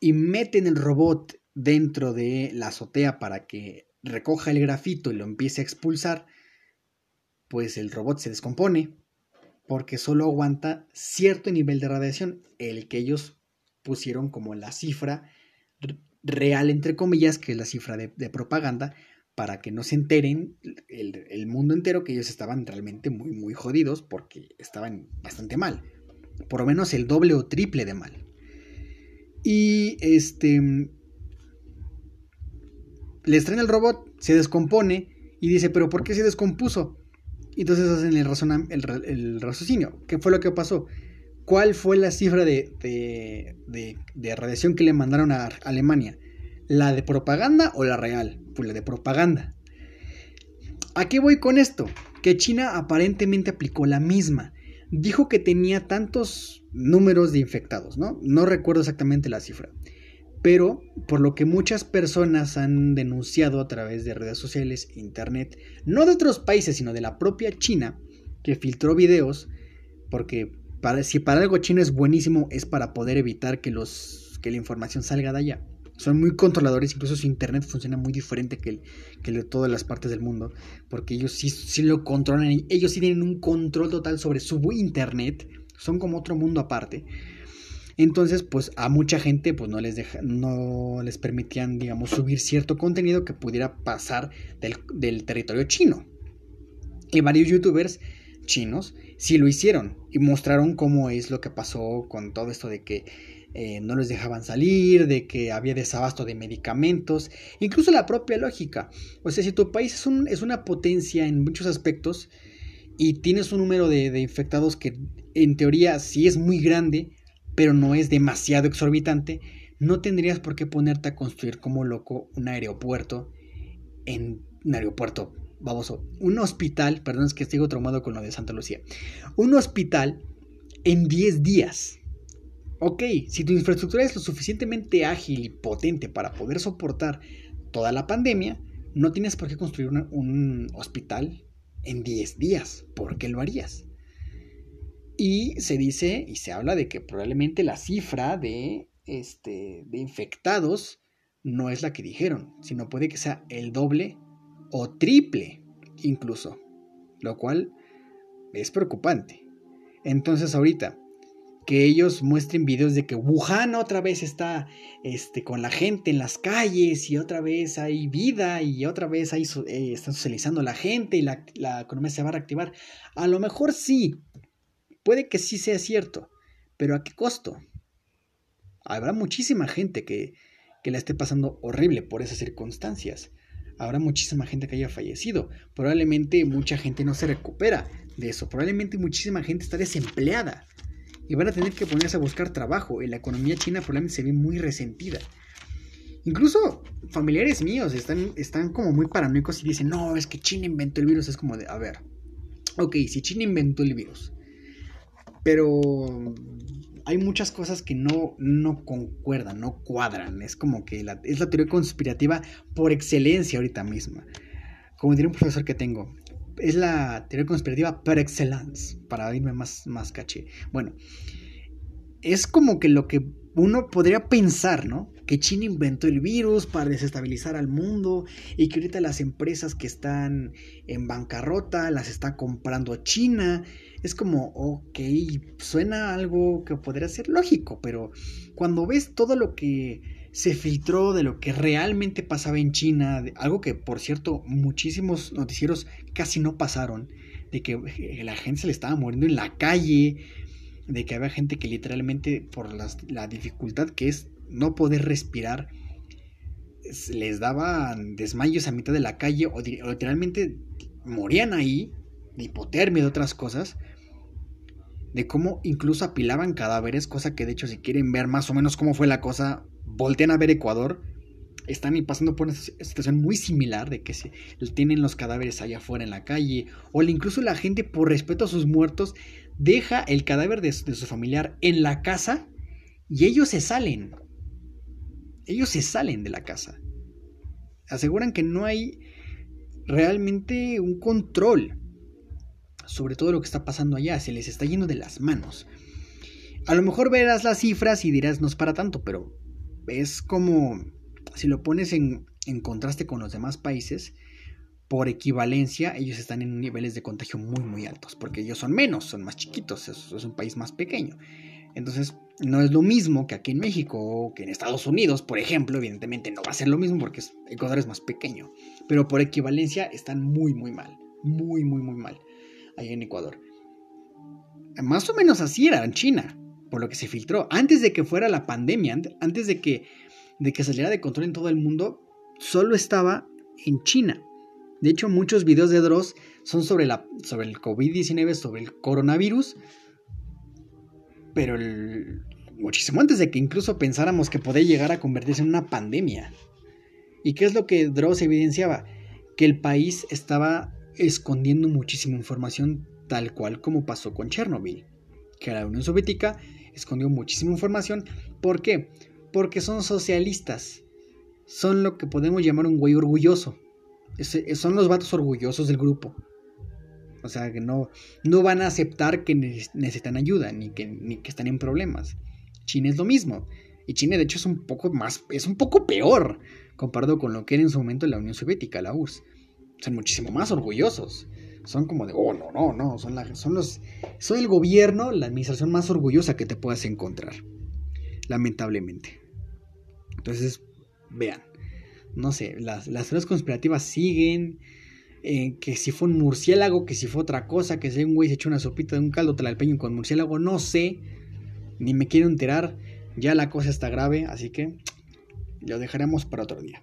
y meten el robot dentro de la azotea para que recoja el grafito y lo empiece a expulsar, pues el robot se descompone porque solo aguanta cierto nivel de radiación, el que ellos pusieron como la cifra real, entre comillas, que es la cifra de, propaganda, para que no se enteren el, mundo entero que ellos estaban realmente muy, muy jodidos porque estaban bastante mal. Por lo menos el doble o triple de mal. Y este... Les traen el robot, se descompone y dice, pero ¿por qué se descompuso? Y entonces hacen el, el, raciocinio. ¿Qué fue lo que pasó? ¿Cuál fue la cifra de, de, radiación que le mandaron a Alemania? ¿La de propaganda o la real? Pues la de propaganda. ¿A qué voy con esto? Que China aparentemente aplicó la misma. Dijo que tenía tantos números de infectados, ¿no? No recuerdo exactamente la cifra. Pero por lo que muchas personas han denunciado a través de redes sociales, internet, no de otros países, sino de la propia China, que filtró videos, porque si para algo chino es buenísimo, es para poder evitar que, los, que la información salga de allá. Son muy controladores, incluso su internet funciona muy diferente que el, que de todas las partes del mundo, porque ellos sí, sí lo controlan, ellos sí tienen un control total sobre su internet, son como otro mundo aparte. Entonces, pues a mucha gente pues no les deja, no les permitían, digamos, subir cierto contenido que pudiera pasar del, del territorio chino. Y varios youtubers chinos sí lo hicieron y mostraron cómo es lo que pasó con todo esto de que eh, no les dejaban salir, de que había desabasto de medicamentos, incluso la propia lógica. O sea, si tu país es, es una potencia en muchos aspectos y tienes un número de, infectados que en teoría sí es muy grande, pero no es demasiado exorbitante, no tendrías por qué ponerte a construir como loco un aeropuerto en un aeropuerto vamos, un hospital, perdón, es que estoy traumado con lo de Santa Lucía, un hospital en 10 días. Ok, si tu infraestructura es lo suficientemente ágil y potente para poder soportar toda la pandemia, no tienes por qué construir un hospital en 10 días. ¿Por qué lo harías? Y se dice y se habla de que probablemente la cifra de, este, de infectados no es la que dijeron, sino puede que sea el doble o triple incluso, lo cual es preocupante. Entonces ahorita que ellos muestren videos de que Wuhan otra vez está este, con la gente en las calles y otra vez hay vida y otra vez ahí eh, están socializando la gente y la, economía se va a reactivar. A lo mejor sí, puede que sí sea cierto, pero ¿a qué costo? Habrá muchísima gente que, que la esté pasando horrible por esas circunstancias habrá muchísima gente que haya fallecido. Probablemente mucha gente no se recupera de eso. Probablemente muchísima gente está desempleada. Y van a tener que ponerse a buscar trabajo. Y la economía china probablemente se ve muy resentida. Incluso familiares míos están, están como muy paranoicos y dicen, no, es que China inventó el virus. Es como de, a ver, ok, si China inventó el virus, pero hay muchas cosas que no, no concuerdan, no cuadran. Es como que es la teoría conspirativa por excelencia ahorita misma. Como diría un profesor que tengo, es la teoría conspirativa par excellence, para irme más, más caché. Bueno, es como que lo que uno podría pensar, ¿no? que China inventó el virus para desestabilizar al mundo y que ahorita las empresas que están en bancarrota las está comprando China. Es como, ok, suena algo que podría ser lógico, pero cuando ves todo lo que se filtró de lo que realmente pasaba en China, algo que por cierto muchísimos noticieros casi no pasaron, de que eh, la gente se le estaba muriendo en la calle, de que había gente que literalmente por la dificultad que es no poder respirar, les daban desmayos a mitad de la calle o, literalmente morían ahí, de hipotermia, de otras cosas, de cómo incluso apilaban cadáveres, cosa que de hecho si quieren ver más o menos cómo fue la cosa, voltean a ver Ecuador, están pasando por una situación muy similar de que tienen los cadáveres allá afuera en la calle, o incluso la gente por respeto a sus muertos deja el cadáver de, su familiar en la casa y ellos se salen. Ellos se salen de la casa. Aseguran que no hay realmente un control sobre todo lo que está pasando allá. Se les está yendo de las manos. A lo mejor verás las cifras y dirás no es para tanto, pero es como si lo pones en, contraste con los demás países, por equivalencia, ellos están en niveles de contagio muy, muy altos, porque ellos son menos, son más chiquitos, es, es, un país más pequeño. Entonces, no es lo mismo que aquí en México o que en Estados Unidos, por ejemplo, evidentemente no va a ser lo mismo porque Ecuador es más pequeño, pero por equivalencia están muy, muy mal, muy, muy, muy mal, ahí en Ecuador. Más o menos así era en China, por lo que se filtró, antes de que fuera la pandemia, antes de que, de que saliera de control en todo el mundo, solo estaba en China. De hecho, muchos videos de Dross son sobre, la, sobre el COVID-19, sobre el coronavirus. Pero muchísimo antes de que incluso pensáramos que podía llegar a convertirse en una pandemia. ¿Y qué es lo que Dross evidenciaba? Que el país estaba escondiendo muchísima información tal cual como pasó con Chernobyl. Que la Unión Soviética escondió muchísima información. ¿Por qué? Porque son socialistas. Son lo que podemos llamar un güey orgulloso son los vatos orgullosos del grupo. O sea, que no, no van a aceptar que necesitan ayuda, ni que, ni que están en problemas. China es lo mismo. Y China, de hecho, es un poco más, es un poco peor comparado con lo que era en su momento la Unión Soviética, la URSS. Son muchísimo más orgullosos. Son como de, oh, no, no, no. Son, son los. Son el gobierno, la administración más orgullosa que te puedas encontrar. Lamentablemente. Entonces, vean no sé, las, las teorías conspirativas siguen. Eh, que si fue un murciélago, que si fue otra cosa, que si un güey se echó una sopita de un caldo peño con murciélago, no sé, ni me quiero enterar, ya la cosa está grave, así que lo dejaremos para otro día.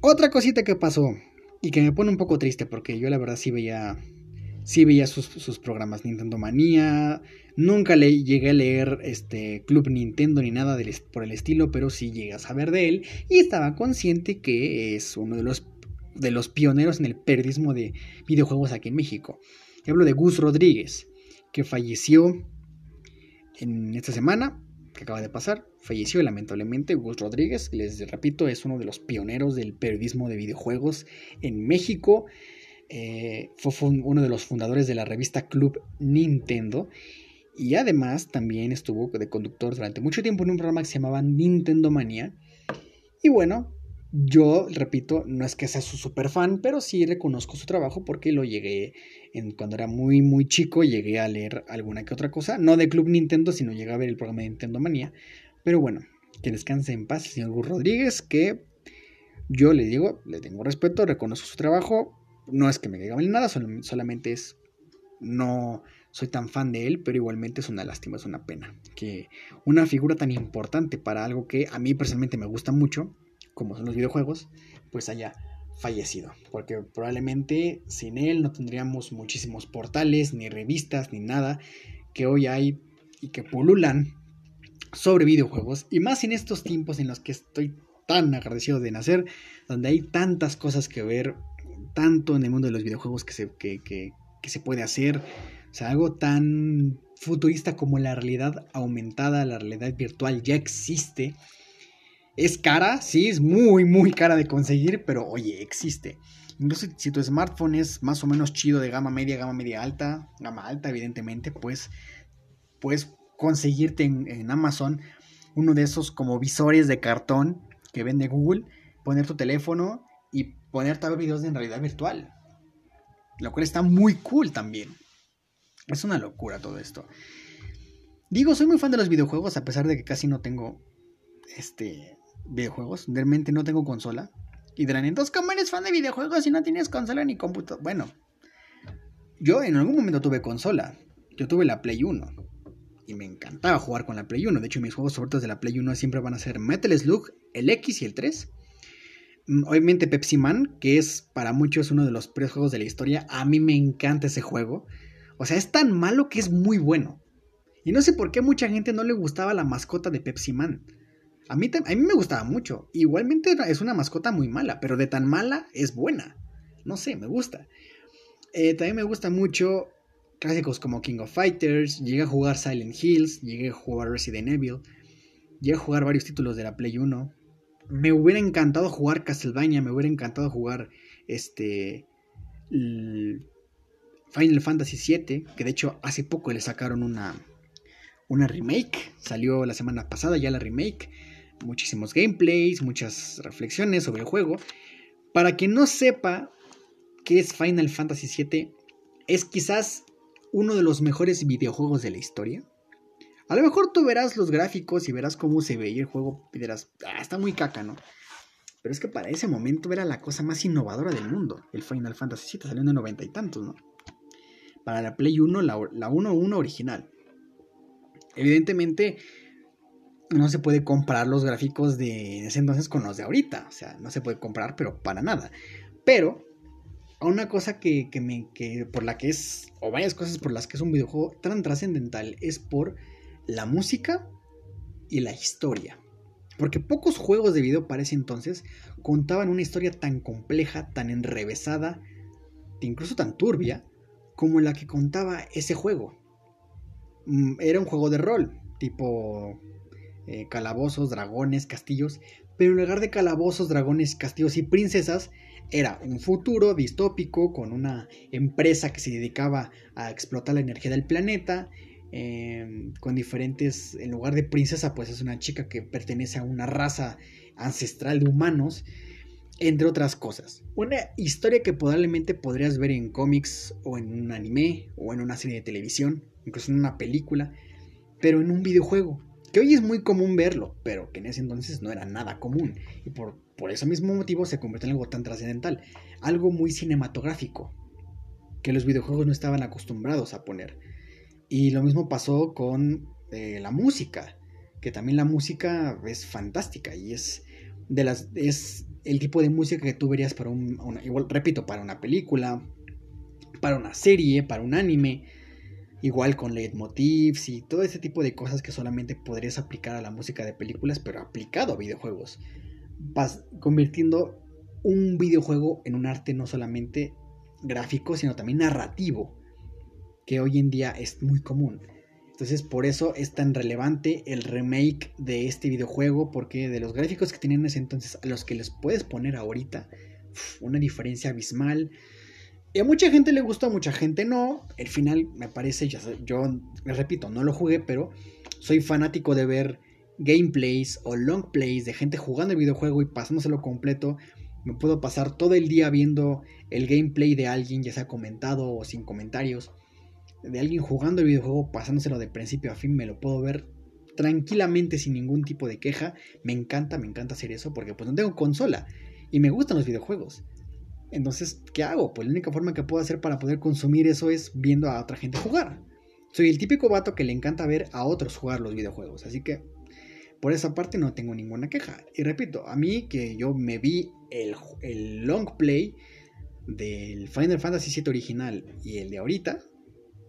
Otra cosita que pasó y que me pone un poco triste porque yo la verdad sí veía sí veía sus, sus, programas Nintendo Manía. Nunca le llegué a leer este Club Nintendo ni nada por el estilo, pero sí llegué a saber de él. Y estaba consciente que es uno de los, de los pioneros en el periodismo de videojuegos aquí en México. hablo de Gus Rodríguez, que falleció en esta semana que acaba de pasar. Falleció lamentablemente Gus Rodríguez. Les repito, es uno de los pioneros del periodismo de videojuegos en México. Eh, fue uno de los fundadores de la revista Club Nintendo. Y además también estuvo de conductor durante mucho tiempo en un programa que se llamaba Nintendo Manía. Y bueno, yo, repito, no es que sea su super fan, pero sí reconozco su trabajo porque lo llegué en, cuando era muy, muy chico, llegué a leer alguna que otra cosa, no de Club Nintendo, sino llegué a ver el programa de Nintendo Manía. Pero bueno, que descanse en paz el señor Gus Rodríguez, que yo le digo, le tengo respeto, reconozco su trabajo, no es que me caiga mal nada, solamente es. No soy tan fan de él, pero igualmente es una lástima, es una pena. Que una figura tan importante para algo que a mí personalmente me gusta mucho, como son los videojuegos, pues haya fallecido. Porque probablemente sin él no tendríamos muchísimos portales, ni revistas, ni nada que hoy hay y que pululan sobre videojuegos. Y más en estos tiempos en los que estoy tan agradecido de nacer, donde hay tantas cosas que ver, tanto en el mundo de los videojuegos que se, que, se puede hacer. O sea, algo tan futurista como la realidad aumentada, la realidad virtual ya existe. Es cara, sí, es muy, muy cara de conseguir, pero oye, existe. Incluso si tu smartphone es más o menos chido de gama media, gama media alta, gama alta, evidentemente, pues puedes conseguirte en, Amazon uno de esos como visores de cartón que vende Google, poner tu teléfono y ponerte a ver videos en realidad virtual. Lo cual está muy cool también. Es una locura todo esto. Digo, soy muy fan de los videojuegos a pesar de que casi no tengo este videojuegos. Realmente no tengo consola. Y dirán, entonces, ¿cómo eres fan de videojuegos si no tienes consola ni computador? Bueno, yo en algún momento tuve consola. Yo tuve la Play 1. Y me encantaba jugar con la Play 1. De hecho, mis juegos favoritos de la Play 1 siempre van a ser Metal Slug, el X y el 3. Mm, obviamente Pepsi Man, que es para muchos uno de los peores juegos de la historia. A mí me encanta ese juego. O sea, es tan malo que es muy bueno. Y no sé por qué mucha gente no le gustaba la mascota de Pepsi Man. A mí, a mí me gustaba mucho. Igualmente es una mascota muy mala, pero de tan mala es buena. No sé, me gusta. Eh, también me gusta mucho clásicos como King of Fighters. Llegué a jugar Silent Hills. Llegué a jugar Resident Evil. Llegué a jugar varios títulos de la Play 1. Me hubiera encantado jugar Castlevania. Me hubiera encantado jugar este. Final Fantasy VII. Que de hecho hace poco le sacaron una. Una remake. Salió la semana pasada ya la remake muchísimos gameplays, muchas reflexiones sobre el juego. Para quien no sepa qué es Final Fantasy VII, es quizás uno de los mejores videojuegos de la historia. A lo mejor tú verás los gráficos y verás cómo se veía el juego y dirás, ah, está muy caca, ¿no? Pero es que para ese momento era la cosa más innovadora del mundo, el Final Fantasy VII, salió en noventa y tantos, ¿no? Para la Play 1, la, la 1.1 original. Evidentemente, no se puede comparar los gráficos de ese entonces con los de ahorita. O sea, no se puede comparar, pero para nada. Pero, una cosa que, me, que por la que es, o varias cosas por las que es un videojuego tan trascendental, es por la música y la historia. Porque pocos juegos de video para ese entonces contaban una historia tan compleja, tan enrevesada, incluso tan turbia, como la que contaba ese juego. Mm, era un juego de rol, tipo eh, calabozos, dragones, castillos, pero en lugar de calabozos, dragones, castillos y princesas, era un futuro distópico con una empresa que se dedicaba a explotar la energía del planeta, em, con diferentes, en lugar de princesa, pues es una chica que pertenece a una raza ancestral de humanos, entre otras cosas. Una historia que probablemente podrías ver en cómics o en un anime o en una serie de televisión, incluso en una película, pero en un videojuego que hoy es muy común verlo, pero que en ese entonces no era nada común. Y por, por ese mismo motivo se convirtió en algo tan trascendental, algo muy cinematográfico, que los videojuegos no estaban acostumbrados a poner. Y lo mismo pasó con eh, la música, que también la música es fantástica y es de las es el tipo de música que tú verías para un, igual repito, para una película, para una serie, para un anime Igual con leitmotivs y todo ese tipo de cosas que solamente podrías aplicar a la música de películas, pero aplicado a videojuegos. Vas convirtiendo un videojuego en un arte no solamente gráfico, sino también narrativo, que hoy en día es muy común. Entonces por eso es tan relevante el remake de este videojuego, porque de los gráficos que tenían en ese entonces a los que les puedes poner ahorita, una diferencia abismal. Y a mucha gente le gustó, a mucha gente no. El final me parece, yo repito, no lo jugué, pero soy fanático de ver gameplays o long plays de gente jugando el videojuego y pasándoselo completo. Me puedo pasar todo el día viendo el gameplay de alguien, ya sea comentado o sin comentarios. De alguien jugando el videojuego, pasándoselo de principio a fin, me lo puedo ver tranquilamente sin ningún tipo de queja. Me encanta, me encanta hacer eso porque pues no tengo consola y me gustan los videojuegos. Entonces, ¿qué hago? Pues la única forma que puedo hacer para poder consumir eso es viendo a otra gente jugar. Soy el típico vato que le encanta ver a otros jugar los videojuegos, así que por esa parte no tengo ninguna queja. Y repito, a mí que yo me vi el, long play del Final Fantasy VII original y el de ahorita,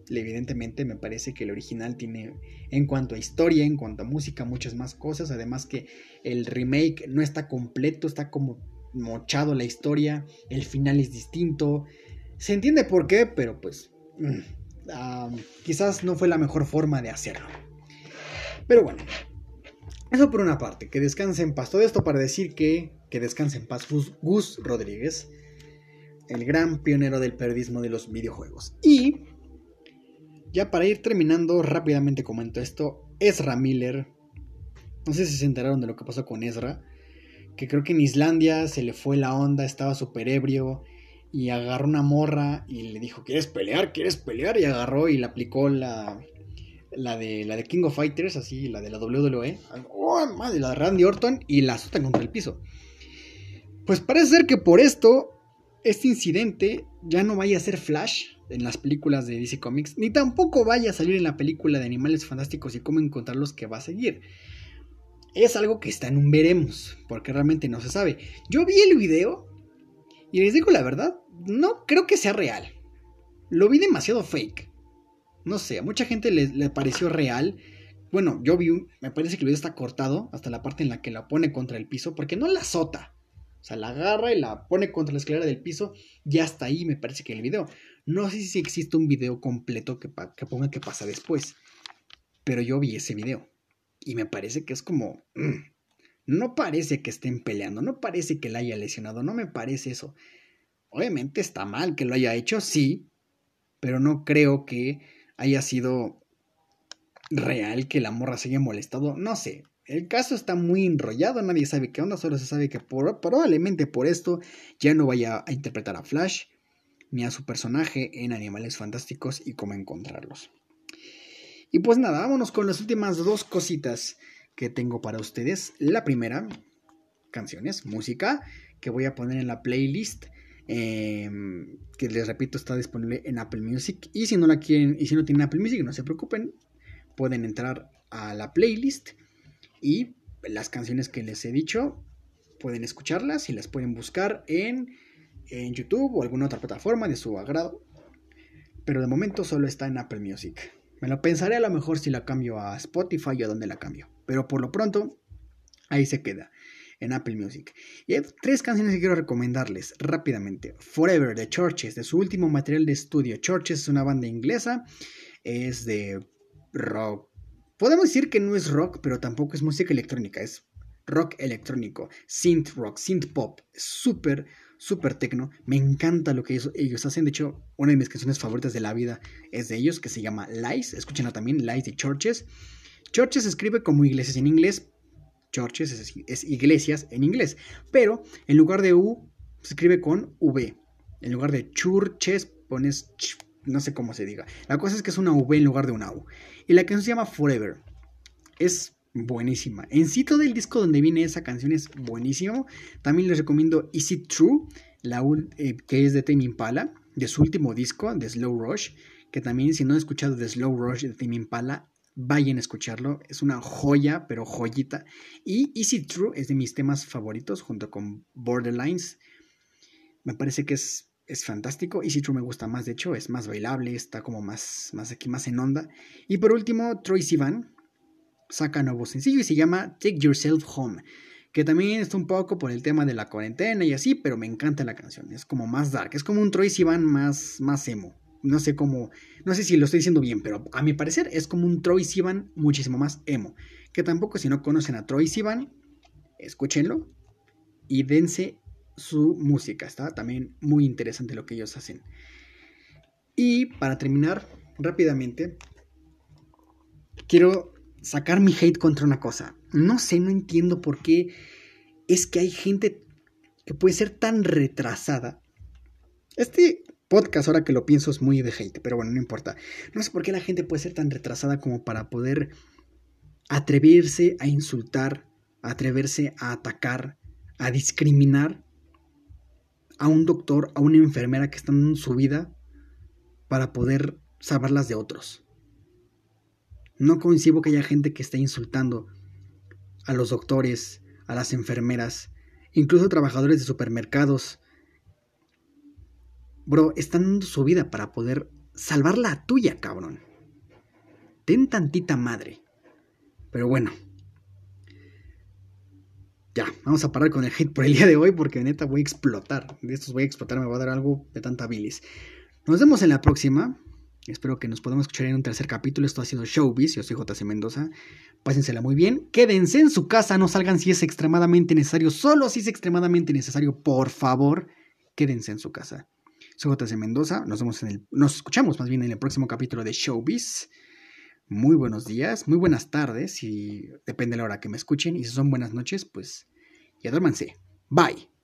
evidentemente me parece que el original tiene en cuanto a historia, en cuanto a música, muchas más cosas. Además que el remake no está completo, está como mochado la historia, el final es distinto. Se entiende por qué, pero pues mm, quizás no fue la mejor forma de hacerlo. Pero bueno, eso por una parte, que descanse en paz. Todo esto para decir que, que descanse en paz Gus Rodríguez, el gran pionero del periodismo de los videojuegos. Y ya para ir terminando rápidamente comento esto, Ezra Miller No sé si se enteraron de lo que pasó con Ezra. Que creo que en Islandia se le fue la onda, estaba súper ebrio. Y agarró una morra y le dijo, ¿quieres pelear? ¿Quieres pelear? Y agarró y le aplicó la, la de, la de King of Fighters, así, la de la WWE, oh, madre, la de Randy Orton, y la azotan contra el piso. Pues parece ser que por esto, este incidente ya no vaya a ser Flash en las películas de DC Comics, ni tampoco vaya a salir en la película de Animales Fantásticos y cómo encontrarlos que va a seguir. Es algo que está en un veremos, porque realmente no se sabe. Yo vi el video y les digo la verdad, no creo que sea real. Lo vi demasiado fake no sé, a mucha gente le, pareció real. Bueno, yo vi, me parece que el video está cortado hasta la parte en la que la pone contra el piso, porque no la azota. O sea, la agarra y la pone contra la escalera del piso. Y hasta ahí me parece que el video. No sé si existe un video completo que, que ponga qué pasa después. Pero yo vi ese video. Y me parece que es como... Mm, no parece que estén peleando. No parece que la haya lesionado. No me parece eso. Obviamente está mal que lo haya hecho, sí. Pero no creo que haya sido real que la morra se haya molestado. No sé. El caso está muy enrollado, nadie sabe qué onda, solo se sabe que probablemente por esto ya no vaya a interpretar a Flash ni a su personaje en Animales Fantásticos y cómo encontrarlos. Y pues nada, vámonos con las últimas dos cositas que tengo para ustedes. La primera, canciones, música, que voy a poner en la playlist Em, que les repito está disponible en Apple Music. Y si no la quieren y si no tienen Apple Music no se preocupen pueden entrar a la playlist y las canciones que les he dicho pueden escucharlas y las pueden buscar en, en YouTube o alguna otra plataforma de su agrado. Pero de momento solo está en Apple Music me lo pensaré a lo mejor si la cambio a Spotify o a dónde la cambio pero por lo pronto ahí se queda en Apple Music. Y hay tres canciones que quiero recomendarles rápidamente. Forever de Churches, de su último material de estudio. Churches es una banda inglesa, es de rock. Podemos decir que no es rock, pero tampoco es música electrónica, es rock electrónico, synth rock, synth pop, súper, súper tecno. Me encanta lo que ellos, hacen. De hecho, una de mis canciones favoritas de la vida es de ellos, que se llama Lies. Escúchenla también, Lies de Churches. Churches se escribe como iglesias en inglés, churches es, iglesias en inglés, pero en lugar de U se escribe con V. En lugar de churches pones no sé cómo se diga. La cosa es que es una V en lugar de una U. Y la canción se llama Forever. Es buenísima. En sí todo el disco donde viene esa canción es buenísimo. También les recomiendo Is It True, la, eh, que es de Tame Impala, de su último disco, de Slow Rush. Que también si no han escuchado de Slow Rush de Tame Impala, vayan a escucharlo. Es una joya, pero joyita. Y Easy True es de mis temas favoritos junto con Borderlines. Me parece que es, es fantástico. Easy True me gusta más, de hecho, es más bailable, está como más, más aquí, más en onda. Y por último, Troy Sivan saca nuevo sencillo y se llama Take Yourself Home. Que también está un poco por el tema de la cuarentena y así, pero me encanta la canción. Es como más dark, es como un Troy Sivan más, más emo no sé cómo, no sé si lo estoy diciendo bien, pero a mi parecer es como un Troy Sivan muchísimo más emo. Que tampoco si no conocen a Troy Sivan, escúchenlo y dense su música. Está también muy interesante lo que ellos hacen. Y para terminar rápidamente, quiero sacar mi hate contra una cosa. No sé, no entiendo por qué es que hay gente que puede ser tan retrasada. Este podcast, ahora que lo pienso, es muy de hate, pero bueno, no importa. No sé por qué la gente puede ser tan retrasada como para poder atreverse a insultar, atreverse a atacar, a discriminar a un doctor, a una enfermera que está en su vida para poder salvarlas de otros. No coincido que haya gente que esté insultando a los doctores, a las enfermeras, incluso trabajadores de supermercados, Bro, están dando su vida para poder salvar la tuya, cabrón. Ten tantita madre. Pero bueno. Ya, vamos a parar con el hate por el día de hoy porque neta voy a explotar. De estos voy a explotar, me va a dar algo de tanta bilis. Nos vemos en la próxima. Espero que nos podamos escuchar en un tercer capítulo. Esto ha sido Showbiz. Yo soy JC Mendoza. Pásensela muy bien. Quédense en su casa. No salgan si es extremadamente necesario. Solo si es extremadamente necesario. Por favor, quédense en su casa. Soy JC Mendoza. Nos vemos en el. Nos escuchamos más bien en el próximo capítulo de Showbiz. muy buenos días, muy buenas tardes, y depende de la hora que me escuchen. Y si son buenas noches, pues ya duérmanse. Bye.